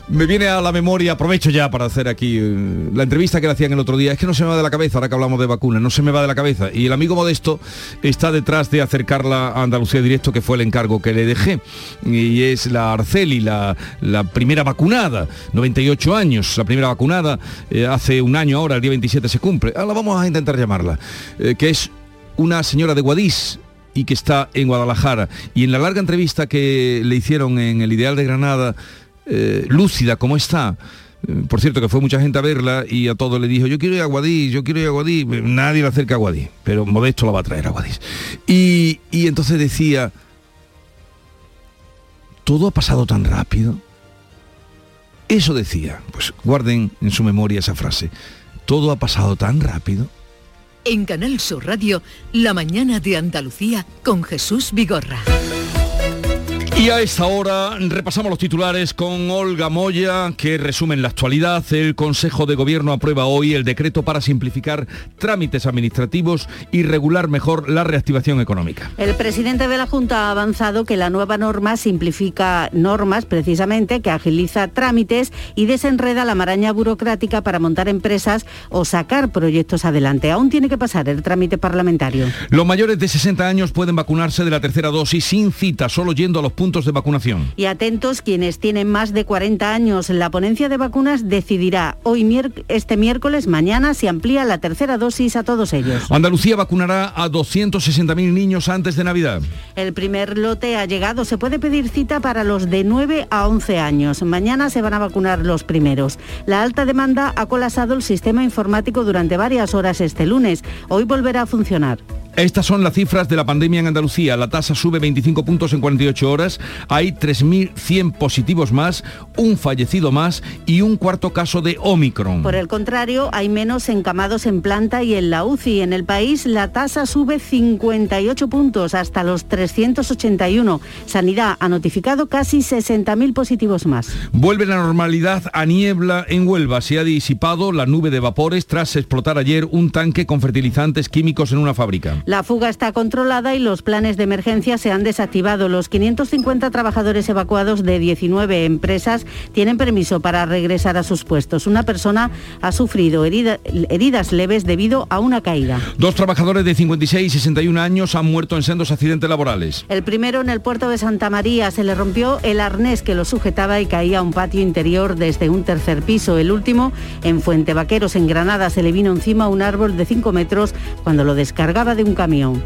Me viene a la memoria, aprovecho ya para hacer aquí eh, la entrevista que le hacían el otro día. Es que no se me va de la cabeza, ahora que hablamos de vacunas, no se me va de la cabeza. Y el amigo Modesto está detrás de acercarla a Andalucía Directo, que fue el encargo que le dejé. Y es la Arceli, la, la primera vacunada, 98 años, la primera vacunada, eh, hace un año ahora, el día 27 se cumple. Ahora vamos a intentar llamarla, eh, que es una señora de Guadix, y que está en Guadalajara. Y en la larga entrevista que le hicieron en el Ideal de Granada, eh, lúcida como está, eh, por cierto que fue mucha gente a verla y a todos le dijo, yo quiero ir a Guadix, yo quiero ir a Guadix, nadie le acerca a Guadix, pero Modesto la va a traer a Guadix. Y, y entonces decía, todo ha pasado tan rápido. Eso decía, pues guarden en su memoria esa frase, todo ha pasado tan rápido. En Canal Sur Radio, La mañana de Andalucía con Jesús Vigorra. Y a esta hora repasamos los titulares con Olga Moya, que resumen la actualidad. El Consejo de Gobierno aprueba hoy el decreto para simplificar trámites administrativos y regular mejor la reactivación económica. El presidente de la Junta ha avanzado que la nueva norma simplifica normas precisamente que agiliza trámites y desenreda la maraña burocrática para montar empresas o sacar proyectos adelante. Aún tiene que pasar el trámite parlamentario. Los mayores de 60 años pueden vacunarse de la tercera dosis sin cita, solo yendo a los puntos de vacunación. Y atentos quienes tienen más de 40 años. La ponencia de vacunas decidirá hoy este miércoles, mañana, si amplía la tercera dosis a todos ellos. Andalucía vacunará a 260.000 niños antes de Navidad. El primer lote ha llegado. Se puede pedir cita para los de 9 a 11 años. Mañana se van a vacunar los primeros. La alta demanda ha colapsado el sistema informático durante varias horas este lunes. Hoy volverá a funcionar. Estas son las cifras de la pandemia en Andalucía. La tasa sube 25 puntos en 48 horas. Hay 3.100 positivos más, un fallecido más y un cuarto caso de Omicron. Por el contrario, hay menos encamados en planta y en la UCI. En el país la tasa sube 58 puntos hasta los 381. Sanidad ha notificado casi 60.000 positivos más. Vuelve la normalidad a niebla en Huelva. Se ha disipado la nube de vapores tras explotar ayer un tanque con fertilizantes químicos en una fábrica. La fuga está controlada y los planes de emergencia se han desactivado. Los 550 trabajadores evacuados de 19 empresas tienen permiso para regresar a sus puestos. Una persona ha sufrido herida- heridas leves debido a una caída. Dos trabajadores de 56 y 61 años han muerto en sendos accidentes laborales. El primero en el puerto de Santa María se le rompió el arnés que lo sujetaba y caía a un patio interior desde un tercer piso. El último en Fuente Vaqueros, en Granada, se le vino encima un árbol de 5 metros cuando lo descargaba de un camión.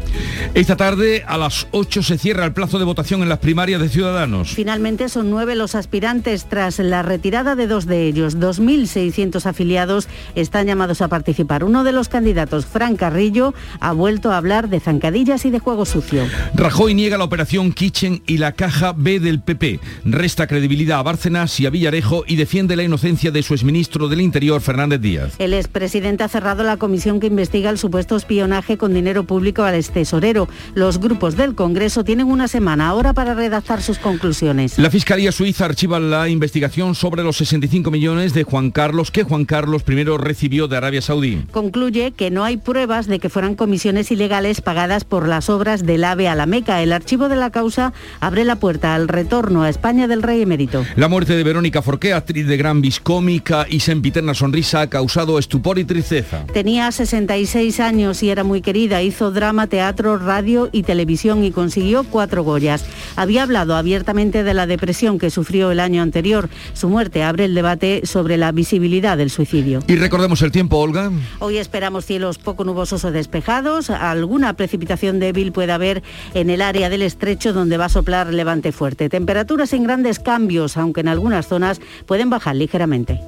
Esta tarde a las 8 se cierra el plazo de votación en las primarias de Ciudadanos. Finalmente son nueve los aspirantes tras la retirada de dos de ellos. 2.600 afiliados están llamados a participar. Uno de los candidatos, Fran Carrillo, ha vuelto a hablar de zancadillas y de juego sucio. Rajoy niega la operación Kitchen y la caja B del PP. Resta credibilidad a Bárcenas y a Villarejo y defiende la inocencia de su exministro del Interior, Fernández Díaz. El expresidente ha cerrado la comisión que investiga el supuesto espionaje con dinero público público al tesorero. Los grupos del Congreso tienen una semana ahora para redactar sus conclusiones. La Fiscalía Suiza archiva la investigación sobre los 65 millones de Juan Carlos que Juan Carlos I recibió de Arabia Saudí. Concluye que no hay pruebas de que fueran comisiones ilegales pagadas por las obras del AVE a la Meca. El archivo de la causa abre la puerta al retorno a España del rey emérito. La muerte de Verónica Forqué, actriz de gran viscómica y sempiterna sonrisa, ha causado estupor y tristeza. Tenía 66 años y era muy querida. Hizo drama, teatro, radio y televisión y consiguió cuatro Goyas. Había hablado abiertamente de la depresión que sufrió el año anterior. Su muerte abre el debate sobre la visibilidad del suicidio. Y recordemos el tiempo, Olga. Hoy esperamos cielos poco nubosos o despejados. Alguna precipitación débil puede haber en el área del estrecho donde va a soplar levante fuerte. Temperaturas en grandes cambios, aunque en algunas zonas pueden bajar ligeramente.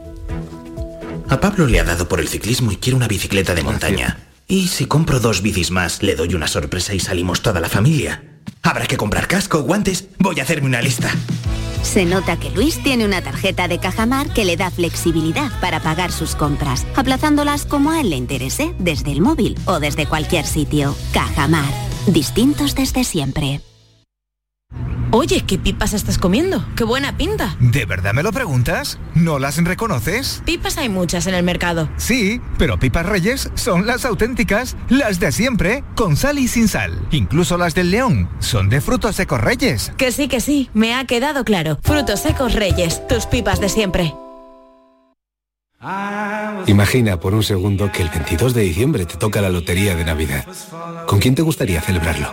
A Pablo le ha dado por el ciclismo y quiere una bicicleta de montaña. Y si compro dos bicis más, le doy una sorpresa y salimos toda la familia. Habrá que comprar casco, guantes. Voy a hacerme una lista. Se nota que Luis tiene una tarjeta de Cajamar que le da flexibilidad para pagar sus compras, aplazándolas como a él le interese, desde el móvil o desde cualquier sitio. Cajamar. Distintos desde siempre. Oye, ¿qué pipas estás comiendo? ¡Qué buena pinta! ¿De verdad me lo preguntas? ¿No las reconoces? Pipas hay muchas en el mercado. Sí, pero pipas reyes son las auténticas, las de siempre, con sal y sin sal. Incluso las del león son de frutos secos reyes. Que sí, que sí, me ha quedado claro. Frutos secos reyes, tus pipas de siempre. Imagina por un segundo que el 22 de diciembre te toca la lotería de Navidad. ¿Con quién te gustaría celebrarlo?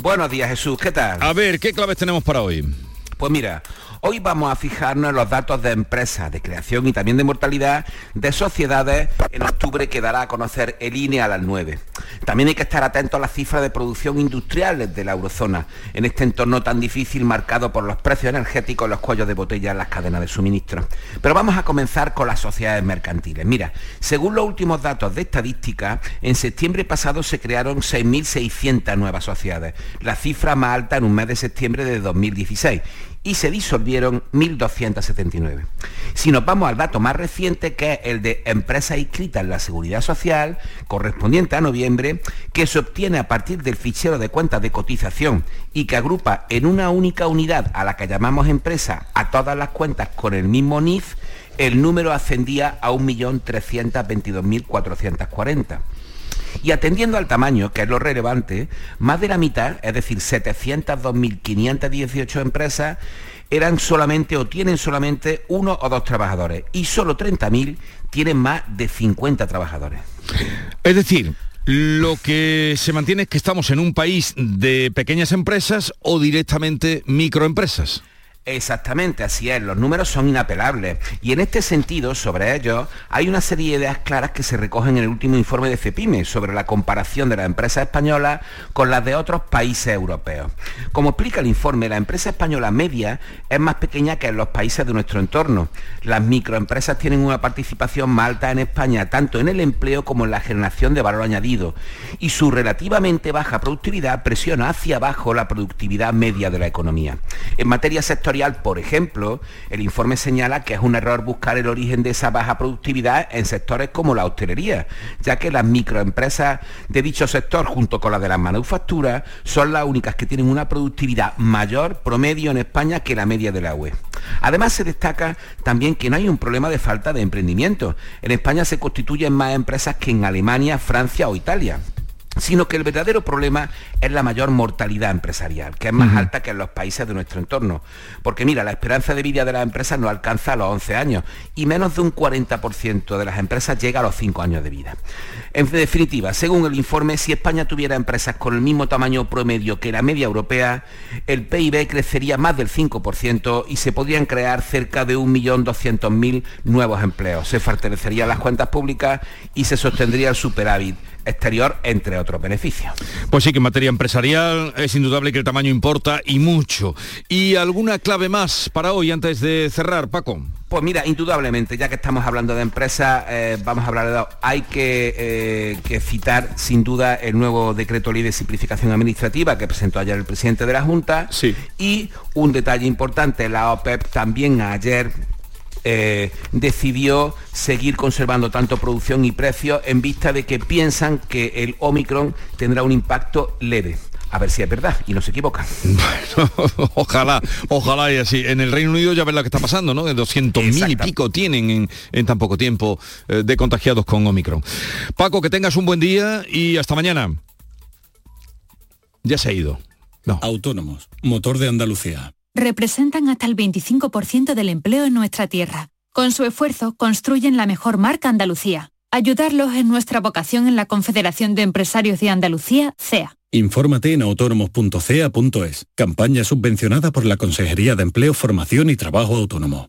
Buenos días, Jesús. ¿Qué tal? A ver, ¿qué claves tenemos para hoy? Pues mira, hoy vamos a fijarnos en los datos de empresas, de creación y también de mortalidad de sociedades en octubre que dará a conocer el INE a las 9. También hay que estar atentos a las cifras de producción industrial de la eurozona, en este entorno tan difícil marcado por los precios energéticos, los cuellos de botella en las cadenas de suministro. Pero vamos a comenzar con las sociedades mercantiles. Mira, según los últimos datos de estadística, en septiembre pasado se crearon 6.600 nuevas sociedades, la cifra más alta en un mes de septiembre de 2016 y se disolvieron 1.279. Si nos vamos al dato más reciente, que es el de empresas inscritas en la Seguridad Social, correspondiente a noviembre, que se obtiene a partir del fichero de cuentas de cotización y que agrupa en una única unidad a la que llamamos empresa a todas las cuentas con el mismo NIF, el número ascendía a 1.322.440. Y atendiendo al tamaño, que es lo relevante, más de la mitad, es decir, 702.518 empresas, eran solamente o tienen solamente uno o dos trabajadores y solo 30.000 tienen más de 50 trabajadores. Es decir, lo que se mantiene es que estamos en un país de pequeñas empresas o directamente microempresas. Exactamente, así es, los números son inapelables y en este sentido, sobre ellos, hay una serie de ideas claras que se recogen en el último informe de CEPIME sobre la comparación de las empresas españolas con las de otros países europeos. Como explica el informe, la empresa española media es más pequeña que en los países de nuestro entorno. Las microempresas tienen una participación más alta en España, tanto en el empleo como en la generación de valor añadido, y su relativamente baja productividad presiona hacia abajo la productividad media de la economía. En materia sectorial, por ejemplo, el informe señala que es un error buscar el origen de esa baja productividad en sectores como la hostelería, ya que las microempresas de dicho sector, junto con las de las manufacturas, son las únicas que tienen una productividad mayor promedio en España que la media de la UE. Además, se destaca también que no hay un problema de falta de emprendimiento. En España se constituyen más empresas que en Alemania, Francia o Italia sino que el verdadero problema es la mayor mortalidad empresarial, que es más alta que en los países de nuestro entorno. Porque mira, la esperanza de vida de las empresas no alcanza a los 11 años y menos de un 40% de las empresas llega a los 5 años de vida. En definitiva, según el informe, si España tuviera empresas con el mismo tamaño promedio que la media europea, el PIB crecería más del 5% y se podrían crear cerca de 1.200.000 nuevos empleos. Se fortalecerían las cuentas públicas y se sostendría el superávit exterior, entre otros beneficios. Pues sí que en materia empresarial es indudable que el tamaño importa y mucho. ¿Y alguna clave más para hoy antes de cerrar, Paco? Pues mira, indudablemente, ya que estamos hablando de empresas, eh, vamos a hablar de... Hay que, eh, que, citar sin duda el nuevo decreto ley de simplificación administrativa que presentó ayer el presidente de la Junta. Sí. Y un detalle importante, la OPEP también ayer eh, decidió seguir conservando tanto producción y precios en vista de que piensan que el Omicron tendrá un impacto leve a ver si es verdad y no se equivoca. Bueno, ojalá, ojalá y así. En el Reino Unido ya ves lo que está pasando, ¿no? De 200.000 y pico tienen en, tan poco tiempo eh, de contagiados con Omicron. Paco, que tengas un buen día y hasta mañana. Ya se ha ido. No. Autónomos, motor de Andalucía representan hasta el 25% del empleo en nuestra tierra. Con su esfuerzo construyen la mejor marca Andalucía. Ayudarlos es nuestra vocación en la Confederación de Empresarios de Andalucía, CEA. Infórmate en autónomos.cea.es. Campaña subvencionada por la Consejería de Empleo, Formación y Trabajo Autónomo.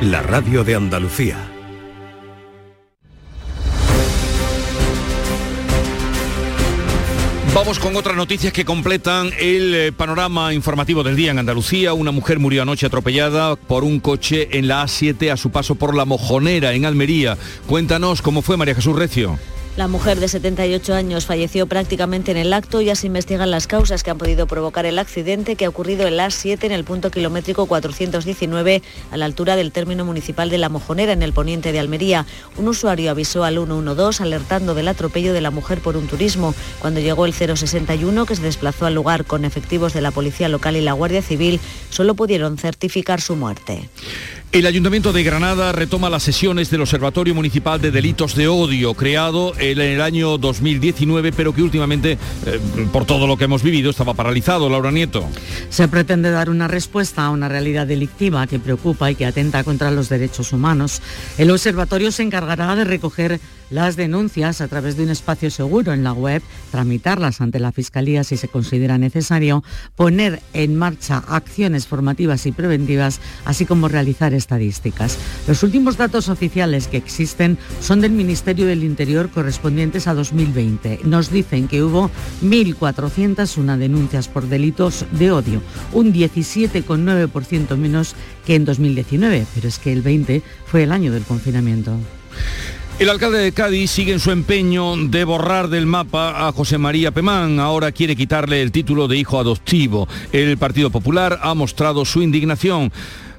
la radio de Andalucía. Vamos con otras noticias que completan el eh, panorama informativo del día en Andalucía. Una mujer murió anoche atropellada por un coche en la A7 a su paso por la Mojonera, en Almería. Cuéntanos cómo fue María Jesús Recio. La mujer de 78 años falleció prácticamente en el acto ya se investigan las causas que han podido provocar el accidente que ha ocurrido en la A7 en el punto kilométrico 419 a la altura del término municipal de La Mojonera en el poniente de Almería. Un usuario avisó al 112 alertando del atropello de la mujer por un turismo. Cuando llegó el 061 que se desplazó al lugar con efectivos de la Policía Local y la Guardia Civil, solo pudieron certificar su muerte. El Ayuntamiento de Granada retoma las sesiones del Observatorio Municipal de Delitos de Odio, creado en el año 2019, pero que últimamente, eh, por todo lo que hemos vivido, estaba paralizado. Laura Nieto. Se pretende dar una respuesta a una realidad delictiva que preocupa y que atenta contra los derechos humanos. El observatorio se encargará de recoger las denuncias a través de un espacio seguro en la web, tramitarlas ante la Fiscalía si se considera necesario, poner en marcha acciones formativas y preventivas, así como realizar estadísticas. Los últimos datos oficiales que existen son del Ministerio del Interior correspondientes a 2020. Nos dicen que hubo 1.401 denuncias por delitos de odio, un 17,9% menos que en 2019, pero es que el 20 fue el año del confinamiento. El alcalde de Cádiz sigue en su empeño de borrar del mapa a José María Pemán. Ahora quiere quitarle el título de hijo adoptivo. El Partido Popular ha mostrado su indignación.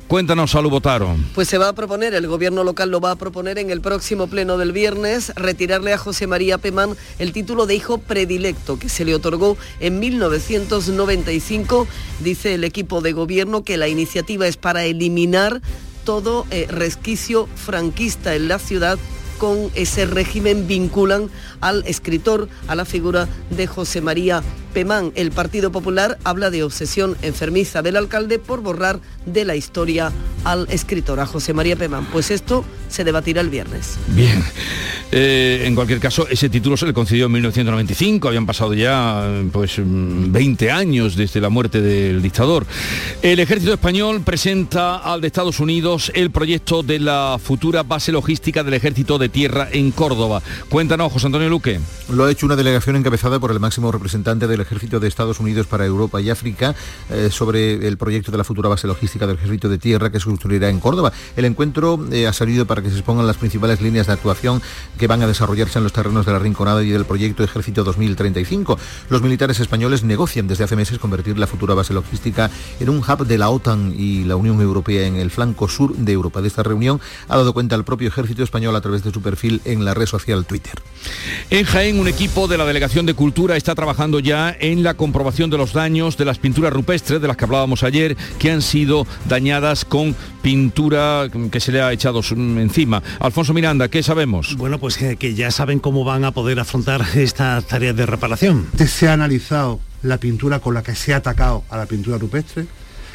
Cuéntanos, Salud Botaro. Pues se va a proponer, el gobierno local lo va a proponer en el próximo pleno del viernes, retirarle a José María Pemán el título de hijo predilecto que se le otorgó en 1995. Dice el equipo de gobierno que la iniciativa es para eliminar todo eh, resquicio franquista en la ciudad con ese régimen vinculan al escritor, a la figura de José María Pemán. El Partido Popular habla de obsesión enfermiza del alcalde por borrar de la historia al escritor, a José María Pemán. Pues esto se debatirá el viernes. Bien. Eh, en cualquier caso, ese título se le concedió en 1995, habían pasado ya pues 20 años desde la muerte del dictador. El ejército español presenta al de Estados Unidos el proyecto de la futura base logística del ejército de tierra en Córdoba. Cuéntanos, José Antonio Luque. Lo ha hecho una delegación encabezada por el máximo representante del ejército de Estados Unidos para Europa y África eh, sobre el proyecto de la futura base logística del ejército de tierra que se construirá en Córdoba. El encuentro eh, ha salido para que se expongan las principales líneas de actuación que van a desarrollarse en los terrenos de la Rinconada y del proyecto Ejército 2035. Los militares españoles negocian desde hace meses convertir la futura base logística en un hub de la OTAN y la Unión Europea en el flanco sur de Europa. De esta reunión ha dado cuenta el propio ejército español a través de su perfil en la red social Twitter. En Jaén, un equipo de la Delegación de Cultura está trabajando ya en la comprobación de los daños de las pinturas rupestres de las que hablábamos ayer, que han sido dañadas con pintura que se le ha echado encima. Alfonso Miranda, ¿qué sabemos? Bueno, pues que, que ya saben cómo van a poder afrontar esta tarea de reparación. Se ha analizado la pintura con la que se ha atacado a la pintura rupestre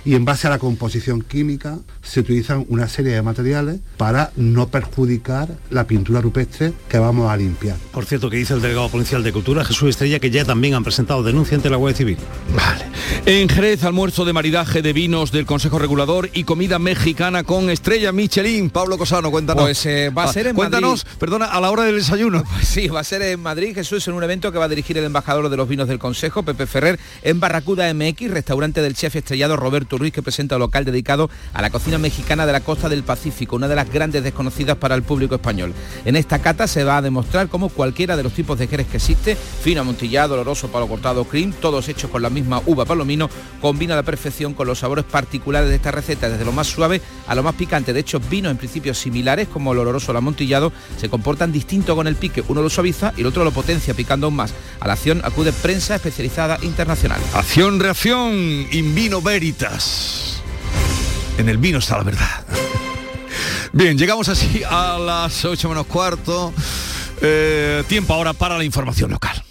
y en base a la composición química se utilizan una serie de materiales para no perjudicar la pintura rupestre que vamos a limpiar. Por cierto, que dice el delegado policial de Cultura, Jesús Estrella, que ya también han presentado denuncia ante la Guardia Civil. Vale. En Jerez, almuerzo de maridaje de vinos del Consejo Regulador y comida mexicana con estrella Michelin. Pablo Cosano, cuéntanos. Pues eh, va a ser en Cuéntanos, Madrid. perdona, a la hora del desayuno. Pues sí, va a ser en Madrid, Jesús, en un evento que va a dirigir el embajador de los vinos del Consejo, Pepe Ferrer, en Barracuda MX, restaurante del chef estrellado Roberto Ruiz, que presenta un local dedicado a la cocina mexicana de la costa del Pacífico, una de las grandes desconocidas para el público español. En esta cata se va a demostrar cómo cualquiera de los tipos de jerez que existe, fino, amontillado, oloroso, palo cortado, cream, todos hechos con la misma uva palomino, combina a la perfección con los sabores particulares de esta receta, desde lo más suave a lo más picante. De hecho, vinos en principio similares, como el oloroso el amontillado, se comportan distinto con el pique. Uno lo suaviza y el otro lo potencia, picando aún más. A la acción acude prensa especializada internacional. Acción, reacción, in vino veritas. En el vino está la verdad. Bien, llegamos así a las 8 menos cuarto. Eh, tiempo ahora para la información local.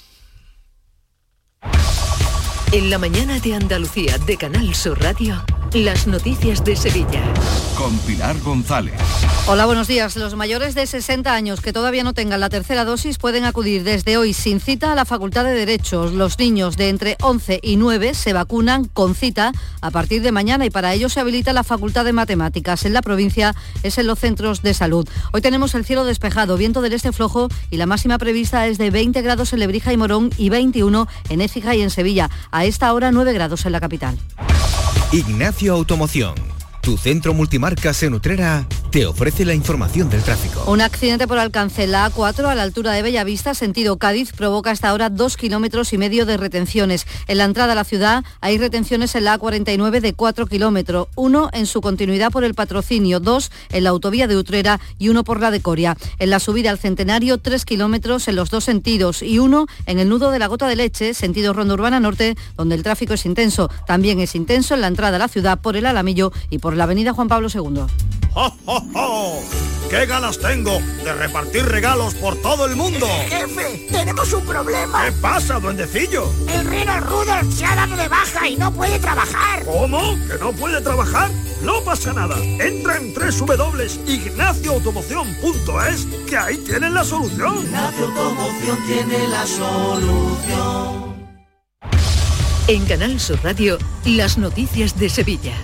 En la mañana de Andalucía de Canal Sur Radio, las noticias de Sevilla. Con Pilar González. Hola, buenos días. Los mayores de 60 años que todavía no tengan la tercera dosis pueden acudir desde hoy sin cita a la Facultad de Derechos. Los niños de entre 11 y 9 se vacunan con cita a partir de mañana y para ello se habilita la Facultad de Matemáticas. En la provincia es en los centros de salud. Hoy tenemos el cielo despejado, viento del este flojo y la máxima prevista es de 20 grados en Lebrija y Morón y 21 en Écija y en Sevilla. A esta hora 9 grados en la capital. Ignacio Automoción. Tu centro multimarcas en Utrera te ofrece la información del tráfico. Un accidente por alcance la A4 a la altura de Bellavista, sentido Cádiz, provoca hasta ahora dos kilómetros y medio de retenciones. En la entrada a la ciudad hay retenciones en la A49 de 4 kilómetros, uno en su continuidad por el patrocinio, dos en la autovía de Utrera y uno por la de Coria. En la subida al Centenario, tres kilómetros en los dos sentidos y uno en el nudo de la Gota de Leche, sentido Ronda Urbana Norte, donde el tráfico es intenso. También es intenso en la entrada a la ciudad por el Alamillo y por la avenida Juan Pablo II. ¡Oh, oh, oh! qué ganas tengo de repartir regalos por todo el mundo! Jefe, tenemos un problema. ¿Qué pasa, duendecillo? El reno Rudolf se ha dado de baja y no puede trabajar. ¿Cómo? ¿Que no puede trabajar? No pasa nada. Entra en www.ignacioautomoción.es que ahí tienen la solución. Ignacio Automoción tiene la solución. En Canal Sur Radio, las noticias de Sevilla.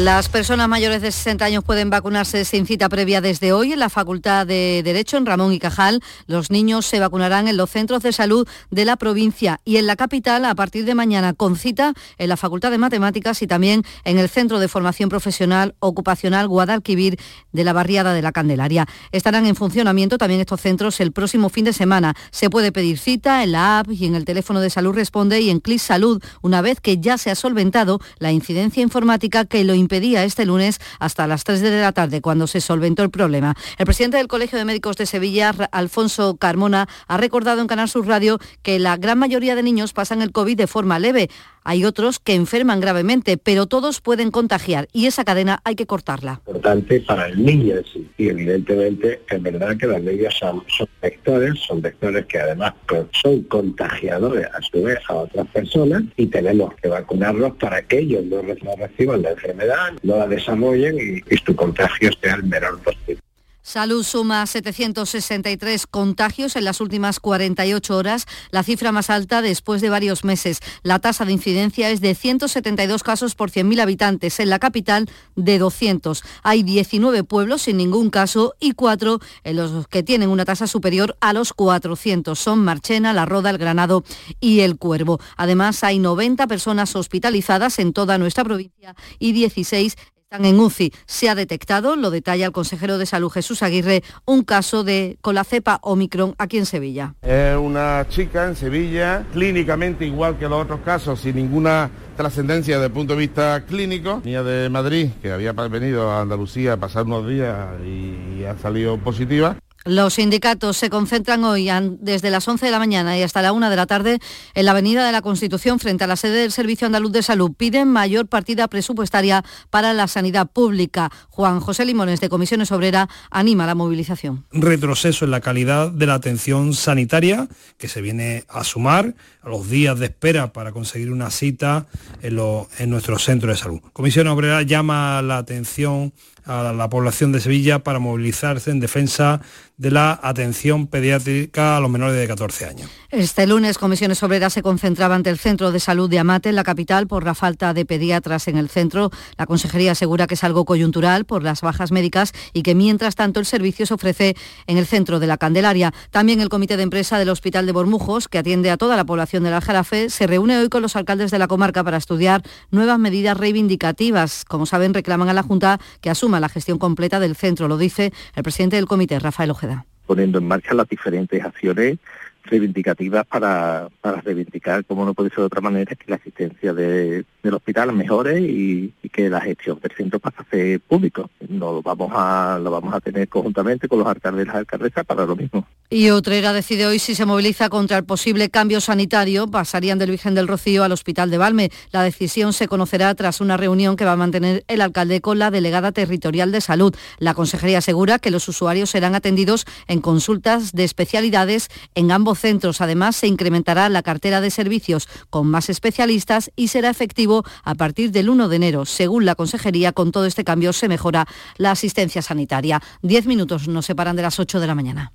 Las personas mayores de 60 años pueden vacunarse sin cita previa desde hoy en la Facultad de Derecho en Ramón y Cajal. Los niños se vacunarán en los centros de salud de la provincia y en la capital a partir de mañana con cita en la Facultad de Matemáticas y también en el Centro de Formación Profesional Ocupacional Guadalquivir de la Barriada de la Candelaria. Estarán en funcionamiento también estos centros el próximo fin de semana. Se puede pedir cita en la app y en el teléfono de salud responde y en CLIS Salud una vez que ya se ha solventado la incidencia informática que lo impedía este lunes hasta las 3 de la tarde, cuando se solventó el problema. El presidente del Colegio de Médicos de Sevilla, Alfonso Carmona, ha recordado en Canal Sur Radio que la gran mayoría de niños pasan el COVID de forma leve. Hay otros que enferman gravemente, pero todos pueden contagiar y esa cadena hay que cortarla. Importante para el niño en sí. Y evidentemente es verdad que los niños son, vectores, son vectores que además son contagiadores a su vez a otras personas y tenemos que vacunarlos para que ellos no reciban la enfermedad, no la desarrollen y, y su contagio sea el menor posible. Salud suma 763 contagios en las últimas 48 horas, la cifra más alta después de varios meses. La tasa de incidencia es de 172 casos por 100.000 habitantes, en la capital de 200. Hay 19 pueblos sin ningún caso y 4 en los que tienen una tasa superior a los 400. Son Marchena, La Roda, El Granado y El Cuervo. Además, hay 90 personas hospitalizadas en toda nuestra provincia y 16 en UCI. Se ha detectado, lo detalla el consejero de Salud Jesús Aguirre, un caso de con la cepa Omicron aquí en Sevilla. Es una chica en Sevilla, clínicamente igual que los otros casos, sin ninguna trascendencia desde el punto de vista clínico. Niña de Madrid, que había venido a Andalucía a pasar unos días y ha salido positiva. Los sindicatos se concentran hoy desde las 11 de la mañana y hasta la 1 de la tarde en la Avenida de la Constitución frente a la sede del Servicio Andaluz de Salud. Piden mayor partida presupuestaria para la sanidad pública. Juan José Limones de Comisiones Obrera anima la movilización. Retroceso en la calidad de la atención sanitaria que se viene a sumar a los días de espera para conseguir una cita en, en nuestro centro de salud. Comisión Obrera llama la atención a la población de Sevilla para movilizarse en defensa de la atención pediátrica a los menores de 14 años. Este lunes, Comisiones Obreras se concentraba ante el Centro de Salud de Amate, en la capital, por la falta de pediatras en el centro. La Consejería asegura que es algo coyuntural por las bajas médicas y que mientras tanto el servicio se ofrece en el centro de la Candelaria. También el Comité de Empresa del Hospital de Bormujos, que atiende a toda la población del Aljarafe, se reúne hoy con los alcaldes de la comarca para estudiar nuevas medidas reivindicativas. Como saben, reclaman a la Junta que asuma la gestión completa del centro, lo dice el presidente del comité, Rafael Ojeda. Poniendo en marcha las diferentes acciones reivindicativas para, para reivindicar, como no puede ser de otra manera, que la asistencia del hospital mejore y, que la gestión del centro pase a ser público. Lo vamos a, lo vamos a tener conjuntamente con los alcaldes y las alcaldesas para lo mismo. Y Otrera decide hoy si se moviliza contra el posible cambio sanitario. Pasarían del Virgen del Rocío al Hospital de Valme. La decisión se conocerá tras una reunión que va a mantener el alcalde con la delegada territorial de salud. La consejería asegura que los usuarios serán atendidos en consultas de especialidades en ambos centros. Además, se incrementará la cartera de servicios con más especialistas y será efectivo a partir del 1 de enero. Según la consejería, con todo este cambio se mejora la asistencia sanitaria. Diez minutos nos separan de las 8 de la mañana.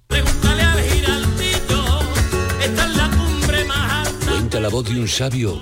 Cuenta la voz de un sabio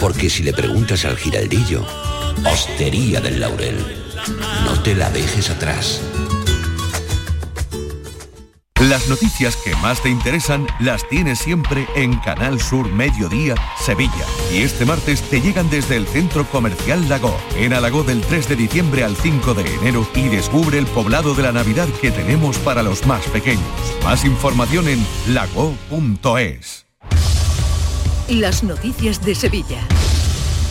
Porque si le preguntas al giraldillo, Hostería del Laurel, no te la dejes atrás. Las noticias que más te interesan las tienes siempre en Canal Sur Mediodía, Sevilla. Y este martes te llegan desde el Centro Comercial Lago, en Alagó del 3 de diciembre al 5 de enero y descubre el poblado de la Navidad que tenemos para los más pequeños. Más información en lago.es. Las noticias de Sevilla.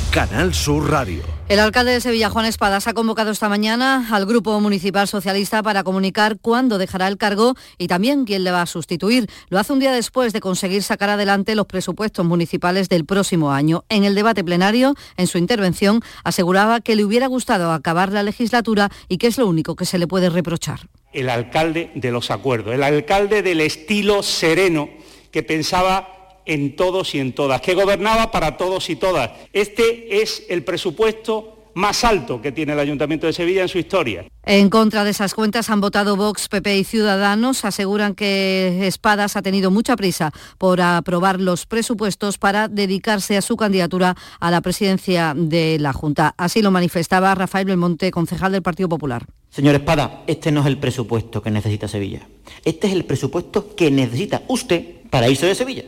Canal Sur Radio. El alcalde de Sevilla, Juan Espadas, ha convocado esta mañana al Grupo Municipal Socialista para comunicar cuándo dejará el cargo y también quién le va a sustituir. Lo hace un día después de conseguir sacar adelante los presupuestos municipales del próximo año. En el debate plenario, en su intervención, aseguraba que le hubiera gustado acabar la legislatura y que es lo único que se le puede reprochar. El alcalde de los acuerdos, el alcalde del estilo sereno que pensaba en todos y en todas, que gobernaba para todos y todas. Este es el presupuesto más alto que tiene el Ayuntamiento de Sevilla en su historia. En contra de esas cuentas han votado Vox, PP y Ciudadanos. Aseguran que Espadas ha tenido mucha prisa por aprobar los presupuestos para dedicarse a su candidatura a la presidencia de la Junta. Así lo manifestaba Rafael Belmonte, concejal del Partido Popular. Señor Espada, este no es el presupuesto que necesita Sevilla. Este es el presupuesto que necesita usted para irse de Sevilla.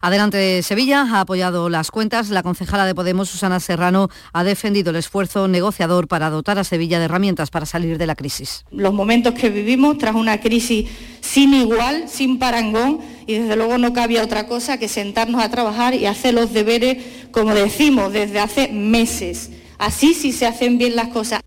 Adelante Sevilla ha apoyado las cuentas. La concejala de Podemos, Susana Serrano, ha defendido el esfuerzo negociador para dotar a Sevilla de herramientas para salir de la crisis. Los momentos que vivimos tras una crisis sin igual, sin parangón, y desde luego no cabía otra cosa que sentarnos a trabajar y hacer los deberes, como decimos, desde hace meses. Así sí se hacen bien las cosas.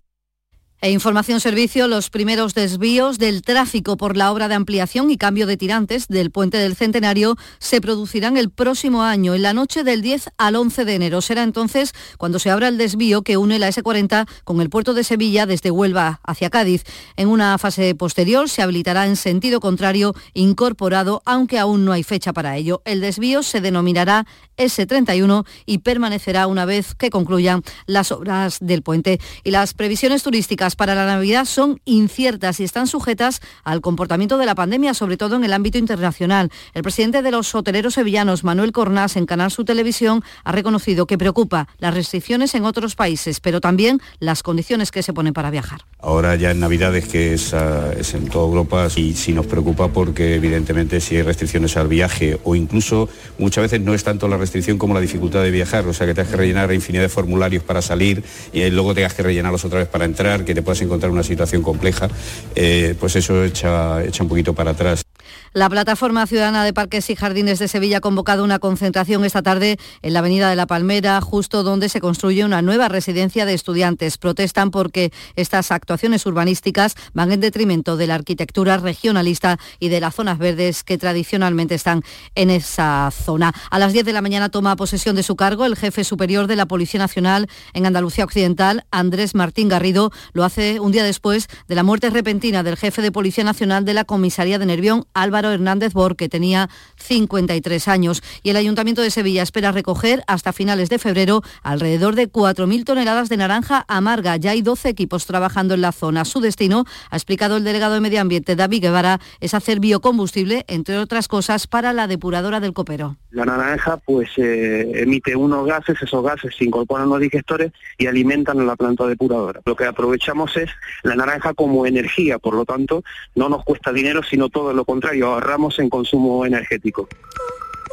E Información Servicio, los primeros desvíos del tráfico por la obra de ampliación y cambio de tirantes del puente del Centenario se producirán el próximo año, en la noche del 10 al 11 de enero. Será entonces cuando se abra el desvío que une la S40 con el puerto de Sevilla desde Huelva hacia Cádiz. En una fase posterior se habilitará en sentido contrario incorporado, aunque aún no hay fecha para ello. El desvío se denominará S31 y permanecerá una vez que concluyan las obras del puente. Y las previsiones turísticas para la Navidad son inciertas y están sujetas al comportamiento de la pandemia, sobre todo en el ámbito internacional. El presidente de los hoteleros sevillanos, Manuel Cornás, en Canal Su Televisión, ha reconocido que preocupa las restricciones en otros países, pero también las condiciones que se ponen para viajar. Ahora ya en Navidades, que es, ah, es en toda Europa, y sí nos preocupa porque evidentemente si hay restricciones al viaje o incluso muchas veces no es tanto la restricción como la dificultad de viajar, o sea que tengas que rellenar infinidad de formularios para salir y luego tengas que rellenarlos otra vez para entrar, que te puedas encontrar una situación compleja, eh, pues eso echa, echa un poquito para atrás. La Plataforma Ciudadana de Parques y Jardines de Sevilla ha convocado una concentración esta tarde en la Avenida de la Palmera, justo donde se construye una nueva residencia de estudiantes. Protestan porque estas actuaciones urbanísticas van en detrimento de la arquitectura regionalista y de las zonas verdes que tradicionalmente están en esa zona. A las 10 de la mañana toma posesión de su cargo el jefe superior de la Policía Nacional en Andalucía Occidental, Andrés Martín Garrido. Lo hace un día después de la muerte repentina del jefe de Policía Nacional de la Comisaría de Nervión, Álvaro Hernández Bor, que tenía 53 años. Y el Ayuntamiento de Sevilla espera recoger hasta finales de febrero alrededor de 4.000 toneladas de naranja amarga. Ya hay 12 equipos trabajando en la zona. Su destino, ha explicado el delegado de Medio Ambiente, David Guevara, es hacer biocombustible, entre otras cosas, para la depuradora del copero. La naranja pues eh, emite unos gases, esos gases se incorporan los digestores y alimentan a la planta depuradora. Lo que aprovechamos es la naranja como energía, por lo tanto no nos cuesta dinero, sino todo lo contrario, ahorramos en consumo energético.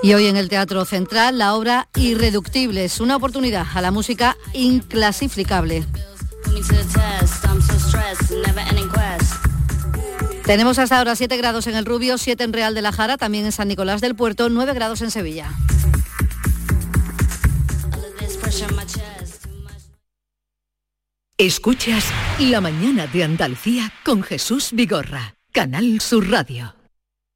Y hoy en el Teatro Central la obra Irreductibles, una oportunidad a la música inclasificable. Tenemos hasta ahora 7 grados en el Rubio, 7 en Real de la Jara, también en San Nicolás del Puerto, 9 grados en Sevilla. Escuchas La mañana de Andalucía con Jesús Vigorra, Canal Sur Radio.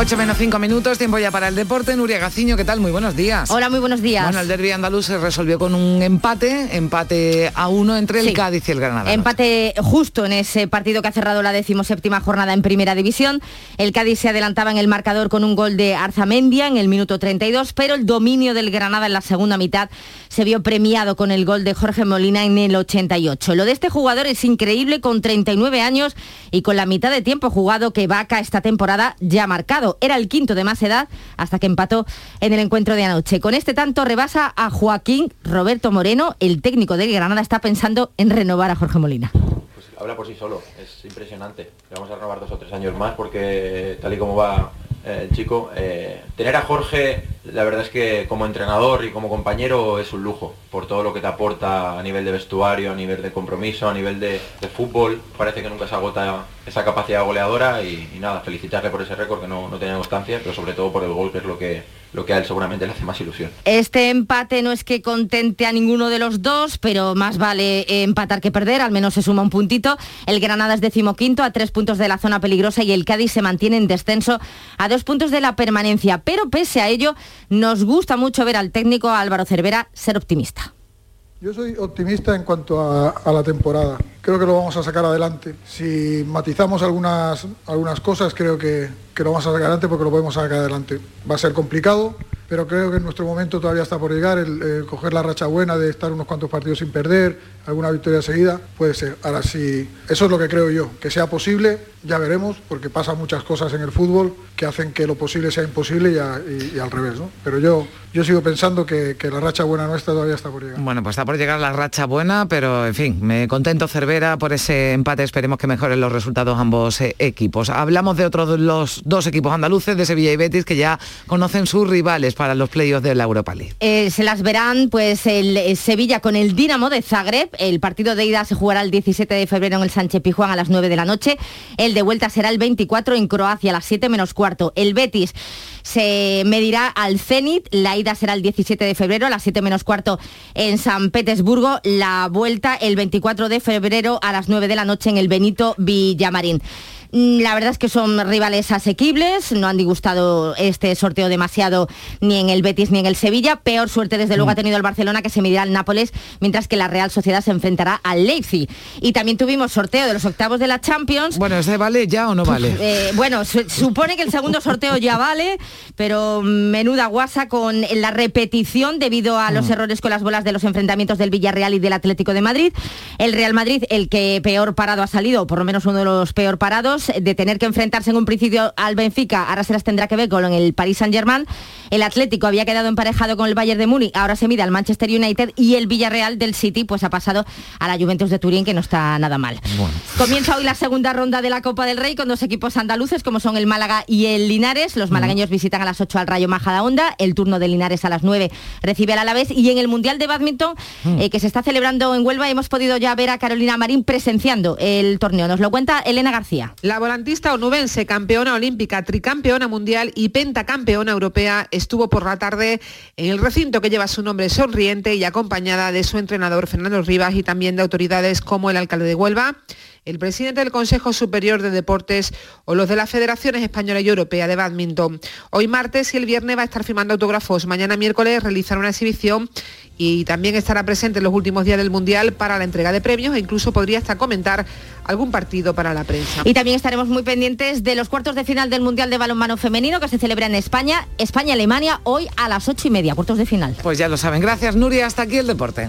8 menos 5 minutos, tiempo ya para el deporte. Nuria Gaciño, ¿qué tal? Muy buenos días. Hola, muy buenos días. Bueno, el derby andaluz se resolvió con un empate, empate a uno entre el Sí. Cádiz y el Granada. Empate justo en ese partido que ha cerrado la decimoséptima jornada en Primera División. El Cádiz se adelantaba en el marcador con un gol de Arzamendia en el minuto 32, pero el dominio del Granada en la segunda mitad se vio premiado con el gol de Jorge Molina en el 88. Lo de este jugador es increíble con 39 años y con la mitad de tiempo jugado que Vaca esta temporada ya ha marcado. Era el quinto de más edad hasta que empató en el encuentro de anoche. Con este tanto rebasa a Joaquín Roberto Moreno. El técnico del Granada está pensando en renovar a Jorge Molina. habla por sí solo, es impresionante. Le vamos a renovar dos o tres años más porque tal y como va eh, chico, eh, tener a Jorge, la verdad es que como entrenador y como compañero es un lujo, por todo lo que te aporta a nivel de vestuario, a nivel de compromiso, a nivel de, fútbol. Parece que nunca se agota esa capacidad goleadora y, y nada, felicitarle por ese récord que no, no tenía constancia, pero sobre todo por el gol que es lo que, lo que a él seguramente le hace más ilusión. Este empate no es que contente a ninguno de los dos, pero más vale empatar que perder, al menos se suma un puntito. El Granada es decimoquinto a tres puntos de la zona peligrosa y el Cádiz se mantiene en descenso a dos puntos de la permanencia. Pero pese a ello, nos gusta mucho ver al técnico Álvaro Cervera ser optimista. Yo soy optimista en cuanto a, la temporada. Creo que lo vamos a sacar adelante. Si matizamos algunas, algunas cosas, creo que, que lo vamos a sacar adelante porque lo podemos sacar adelante. Va a ser complicado, pero creo que en nuestro momento todavía está por llegar. El, coger la racha buena de estar unos cuantos partidos sin perder, alguna victoria seguida, puede ser. Ahora sí, eso es lo que creo yo. Que sea posible, ya veremos, porque pasan muchas cosas en el fútbol que hacen que lo posible sea imposible y al revés. ¿no? Pero yo, yo sigo pensando que, que la racha buena nuestra todavía está por llegar. Bueno, pues está por llegar la racha buena, pero en fin, me contento Cervera por ese empate. Esperemos que mejoren los resultados ambos eh, equipos. Hablamos de otros los dos equipos andaluces, de Sevilla y Betis, que ya conocen sus rivales para los playoffs de la Europa League. Eh, se las verán pues el, eh, Sevilla con el Dinamo de Zagreb. El partido de ida se jugará el 17 de febrero en el Sánchez Pijuán a las 9 de la noche. El de vuelta será el 24 en Croacia a las 7 menos cuarto. El Betis se medirá al Zenit. La ida será el 17 de febrero a las 7 menos cuarto en San Petersburgo. La vuelta el 24 de febrero a las 9 de la noche en el Benito Villamarín. Mm, La verdad es que son rivales asequibles, no han disgustado este sorteo demasiado ni en el Betis ni en el Sevilla. Peor suerte desde luego ha tenido el Barcelona que se medirá al Nápoles, mientras que la Real Sociedad se enfrentará al Leipzig. Y también tuvimos sorteo de los octavos de la Champions. Bueno, ¿ese vale ya o no vale? Eh, bueno, su- supone que el segundo sorteo ya vale, pero menuda guasa con la repetición debido a los errores con las bolas de los enfrentamientos del Villarreal y del Atlético de Madrid. El Real Madrid, el que peor parado ha salido, o por lo menos uno de los peor parados, de tener que enfrentarse en un principio al Benfica, ahora se las tendrá que ver con el Paris Saint-Germain. El Atlético había quedado emparejado con el Bayern de Múnich, ahora se mide al Manchester United y el Villarreal del City pues ha pasado a la Juventus de Turín, que no está nada mal. Comienza hoy la segunda ronda de la Copa del Rey con dos equipos andaluces como son el Málaga y el Linares. Los malagueños visitan a las 8 al Rayo Majadahonda. El turno de Linares a las 9 recibe al Alavés. Y en el Mundial de Badminton Mm. eh, que se está celebrando en Huelva hemos podido ya ver a Carolina Marín presenciando el torneo. Nos lo cuenta Elena García. La volantista onubense, campeona olímpica, tricampeona mundial y pentacampeona europea, estuvo por la tarde en el recinto que lleva su nombre sonriente y acompañada de su entrenador Fernando Rivas y también de autoridades como el alcalde de Huelva, el presidente del Consejo Superior de Deportes o los de las Federaciones Española y Europea de Badminton. Hoy martes y el viernes va a estar firmando autógrafos. Mañana miércoles realizará una exhibición y también estará presente en los últimos días del Mundial para la entrega de premios e incluso podría hasta comentar algún partido para la prensa. Y también estaremos muy pendientes de los cuartos de final del Mundial de Balonmano Femenino que se celebra en España, España-Alemania, hoy a las 8 y media, cuartos de final. Pues ya lo saben. Gracias, Nuria. Hasta aquí el deporte.